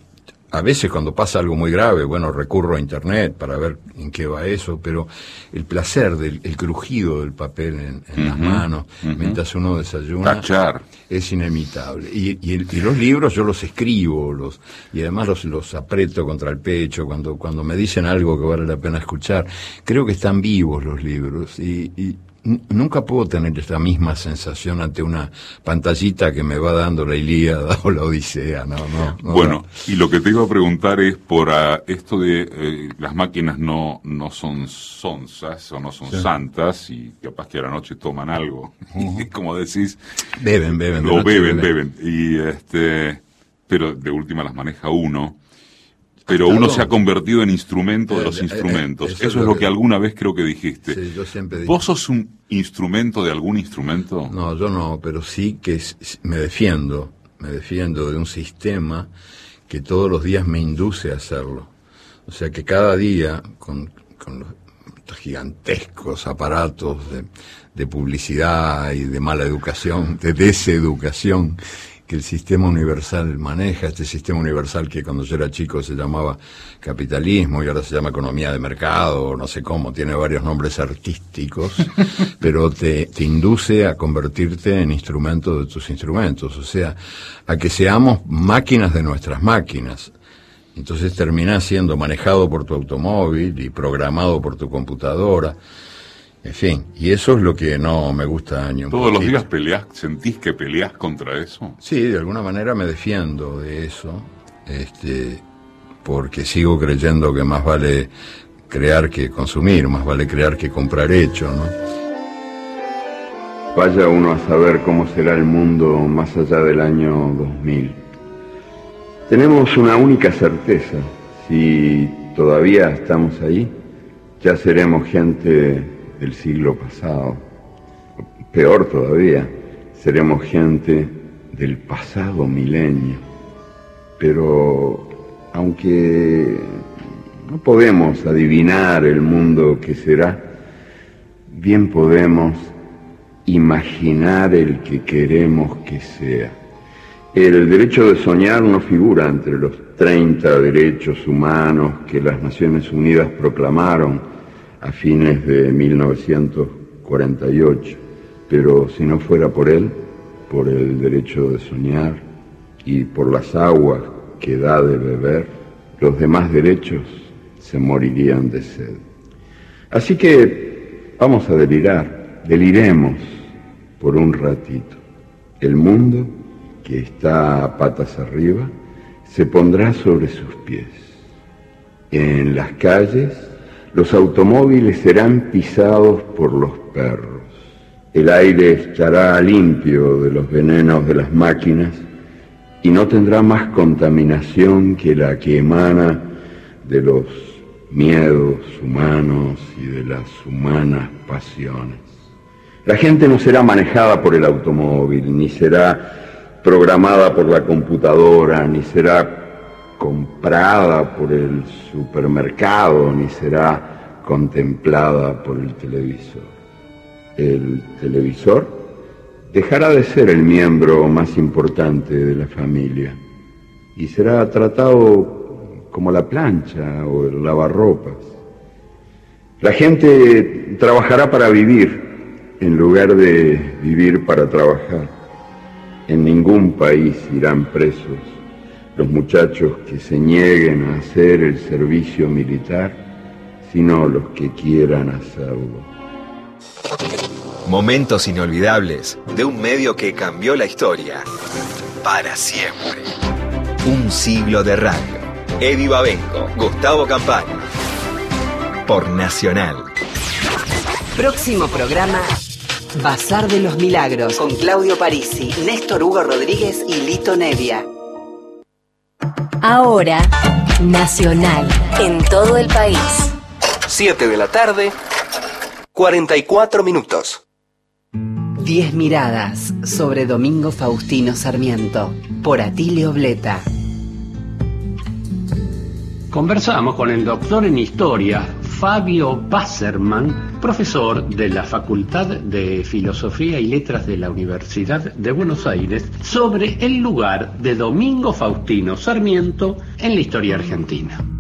A veces cuando pasa algo muy grave, bueno, recurro a internet para ver en qué va eso, pero el placer del el crujido del papel en, en las manos mientras uno desayuna Tachar. es inimitable. Y, y el- y los libros yo los escribo, los y además los, los aprieto contra el pecho cuando, cuando me dicen algo que vale la pena escuchar. Creo que están vivos los libros y, nunca puedo tener esta misma sensación ante una pantallita que me va dando la Ilíada (laughs) o la Odisea. No, no, no Bueno, y lo que te iba a preguntar es por ah, esto de eh, las máquinas no, no son sonzas o no son Sí. santas y capaz que a la noche toman algo. (laughs) Y como decís, Beben, beben. de o noche beben, beben. Y este, pero de última las maneja uno. Pero uno se ha convertido en instrumento de los Eh, eh, instrumentos. eso es lo que- alguna vez creo que dijiste. Sí, yo siempre dije- ¿Vos sos un instrumento de algún instrumento? No, yo no, pero sí que me defiendo, me defiendo de un sistema que todos los días me induce a hacerlo. O sea que cada día, con, con los gigantescos aparatos de, de publicidad y de mala educación, de deseducación, que el sistema universal maneja, este sistema universal que cuando yo era chico se llamaba capitalismo y ahora se llama economía de mercado, no sé cómo, tiene varios nombres artísticos, (laughs) pero te, te induce a convertirte en instrumento de tus instrumentos, o sea, a que seamos máquinas de nuestras máquinas. Entonces terminás siendo manejado por tu automóvil y programado por tu computadora. En fin, y eso es lo que no me gusta ni un Todos los días peleás, sentís que peleás contra eso. Sí, de alguna manera me defiendo de eso, este, porque sigo creyendo que más vale crear que consumir, más vale crear que comprar hecho, ¿no? Vaya uno a saber cómo será el mundo más allá del año 2000. Tenemos una única certeza, si todavía estamos ahí, ya seremos gente del siglo pasado. Peor todavía, seremos gente del pasado milenio. Pero aunque no podemos adivinar el mundo que será, bien podemos imaginar el que queremos que sea. El derecho de soñar no figura entre los 30 derechos humanos que las Naciones Unidas proclamaron a fines de 1948, pero si no fuera por él, por el derecho de soñar y por las aguas que da de beber, los demás derechos se morirían de sed. Así que vamos a delirar, deliremos por un ratito. El mundo, que está a patas arriba, se pondrá sobre sus pies. En las calles, los automóviles serán pisados por los perros. El aire estará limpio de los venenos de las máquinas y no tendrá más contaminación que la que emana de los miedos humanos y de las humanas pasiones. La gente no será manejada por el automóvil, ni será programada por la computadora, ni será comprada por el supermercado, ni será contemplada por el televisor. El televisor dejará de ser el miembro más importante de la familia y será tratado como la plancha o el lavarropas. La gente trabajará para vivir en lugar de vivir para trabajar. En ningún país irán presos los muchachos que se nieguen a hacer el servicio militar, sino los que quieran hacerlo. Momentos inolvidables de un medio que cambió la historia para siempre. Un siglo de radio. Eddie Babenco, Gustavo Campana. Por Nacional. Próximo programa. Bazar de los Milagros con Claudio Parisi, Néstor Hugo Rodríguez y Lito Nevia. Ahora, Nacional, en todo el país. 7 de la tarde, 44 minutos. 10 miradas sobre Domingo Faustino Sarmiento por Atilio Bleta. Conversamos con el doctor en historia Fabio Basserman, profesor de la Facultad de Filosofía y Letras de la Universidad de Buenos Aires, sobre el lugar de Domingo Faustino Sarmiento en la historia argentina.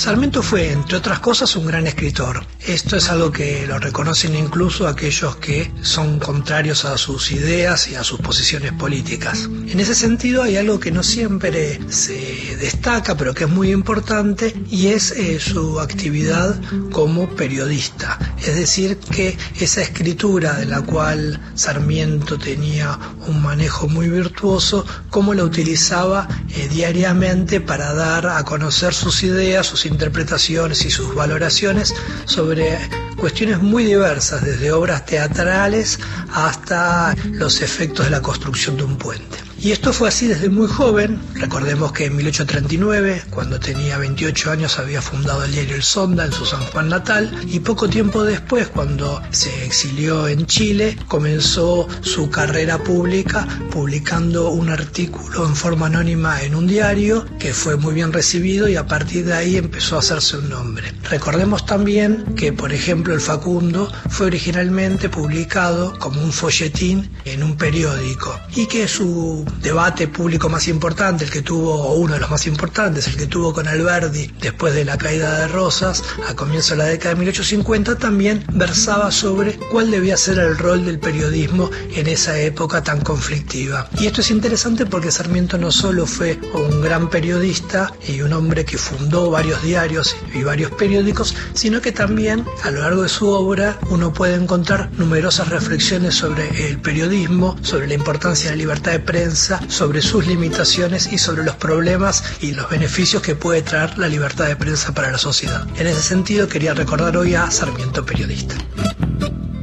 Sarmiento fue, entre otras cosas, un gran escritor. Esto es algo que lo reconocen incluso aquellos que son contrarios a sus ideas y a sus posiciones políticas. En ese sentido hay algo que no siempre se destaca, pero que es muy importante, y es eh, su actividad como periodista. Es decir, que esa escritura de la cual Sarmiento tenía un manejo muy virtuoso, cómo la utilizaba eh, diariamente para dar a conocer sus ideas, sus interpretaciones y sus valoraciones sobre cuestiones muy diversas, desde obras teatrales hasta los efectos de la construcción de un puente. Y esto fue así desde muy joven. Recordemos que en 1839, cuando tenía 28 años, había fundado el diario El Sonda en su San Juan natal y poco tiempo después, cuando se exilió en Chile, comenzó su carrera pública publicando un artículo en forma anónima en un diario que fue muy bien recibido y a partir de ahí empezó a hacerse un nombre. Recordemos también que, por ejemplo, el Facundo fue originalmente publicado como un folletín en un periódico y que su debate público más importante, el que tuvo, o uno de los más importantes, el que tuvo con Alberdi después de la caída de Rosas a comienzo de la década de 1850, también versaba sobre cuál debía ser el rol del periodismo en esa época tan conflictiva. Y esto es interesante porque Sarmiento no solo fue un gran periodista y un hombre que fundó varios diarios y varios periódicos, sino que también a lo largo de su obra uno puede encontrar numerosas reflexiones sobre el periodismo, sobre la importancia de la libertad de prensa, sobre sus limitaciones y sobre los problemas y los beneficios que puede traer la libertad de prensa para la sociedad. En ese sentido quería recordar hoy a Sarmiento Periodista.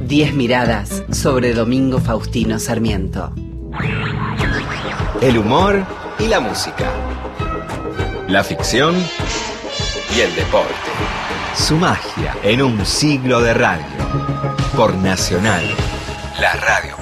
Diez miradas sobre Domingo Faustino Sarmiento. El humor y la música. La ficción y el deporte. Su magia en un siglo de radio. Por Nacional, la radio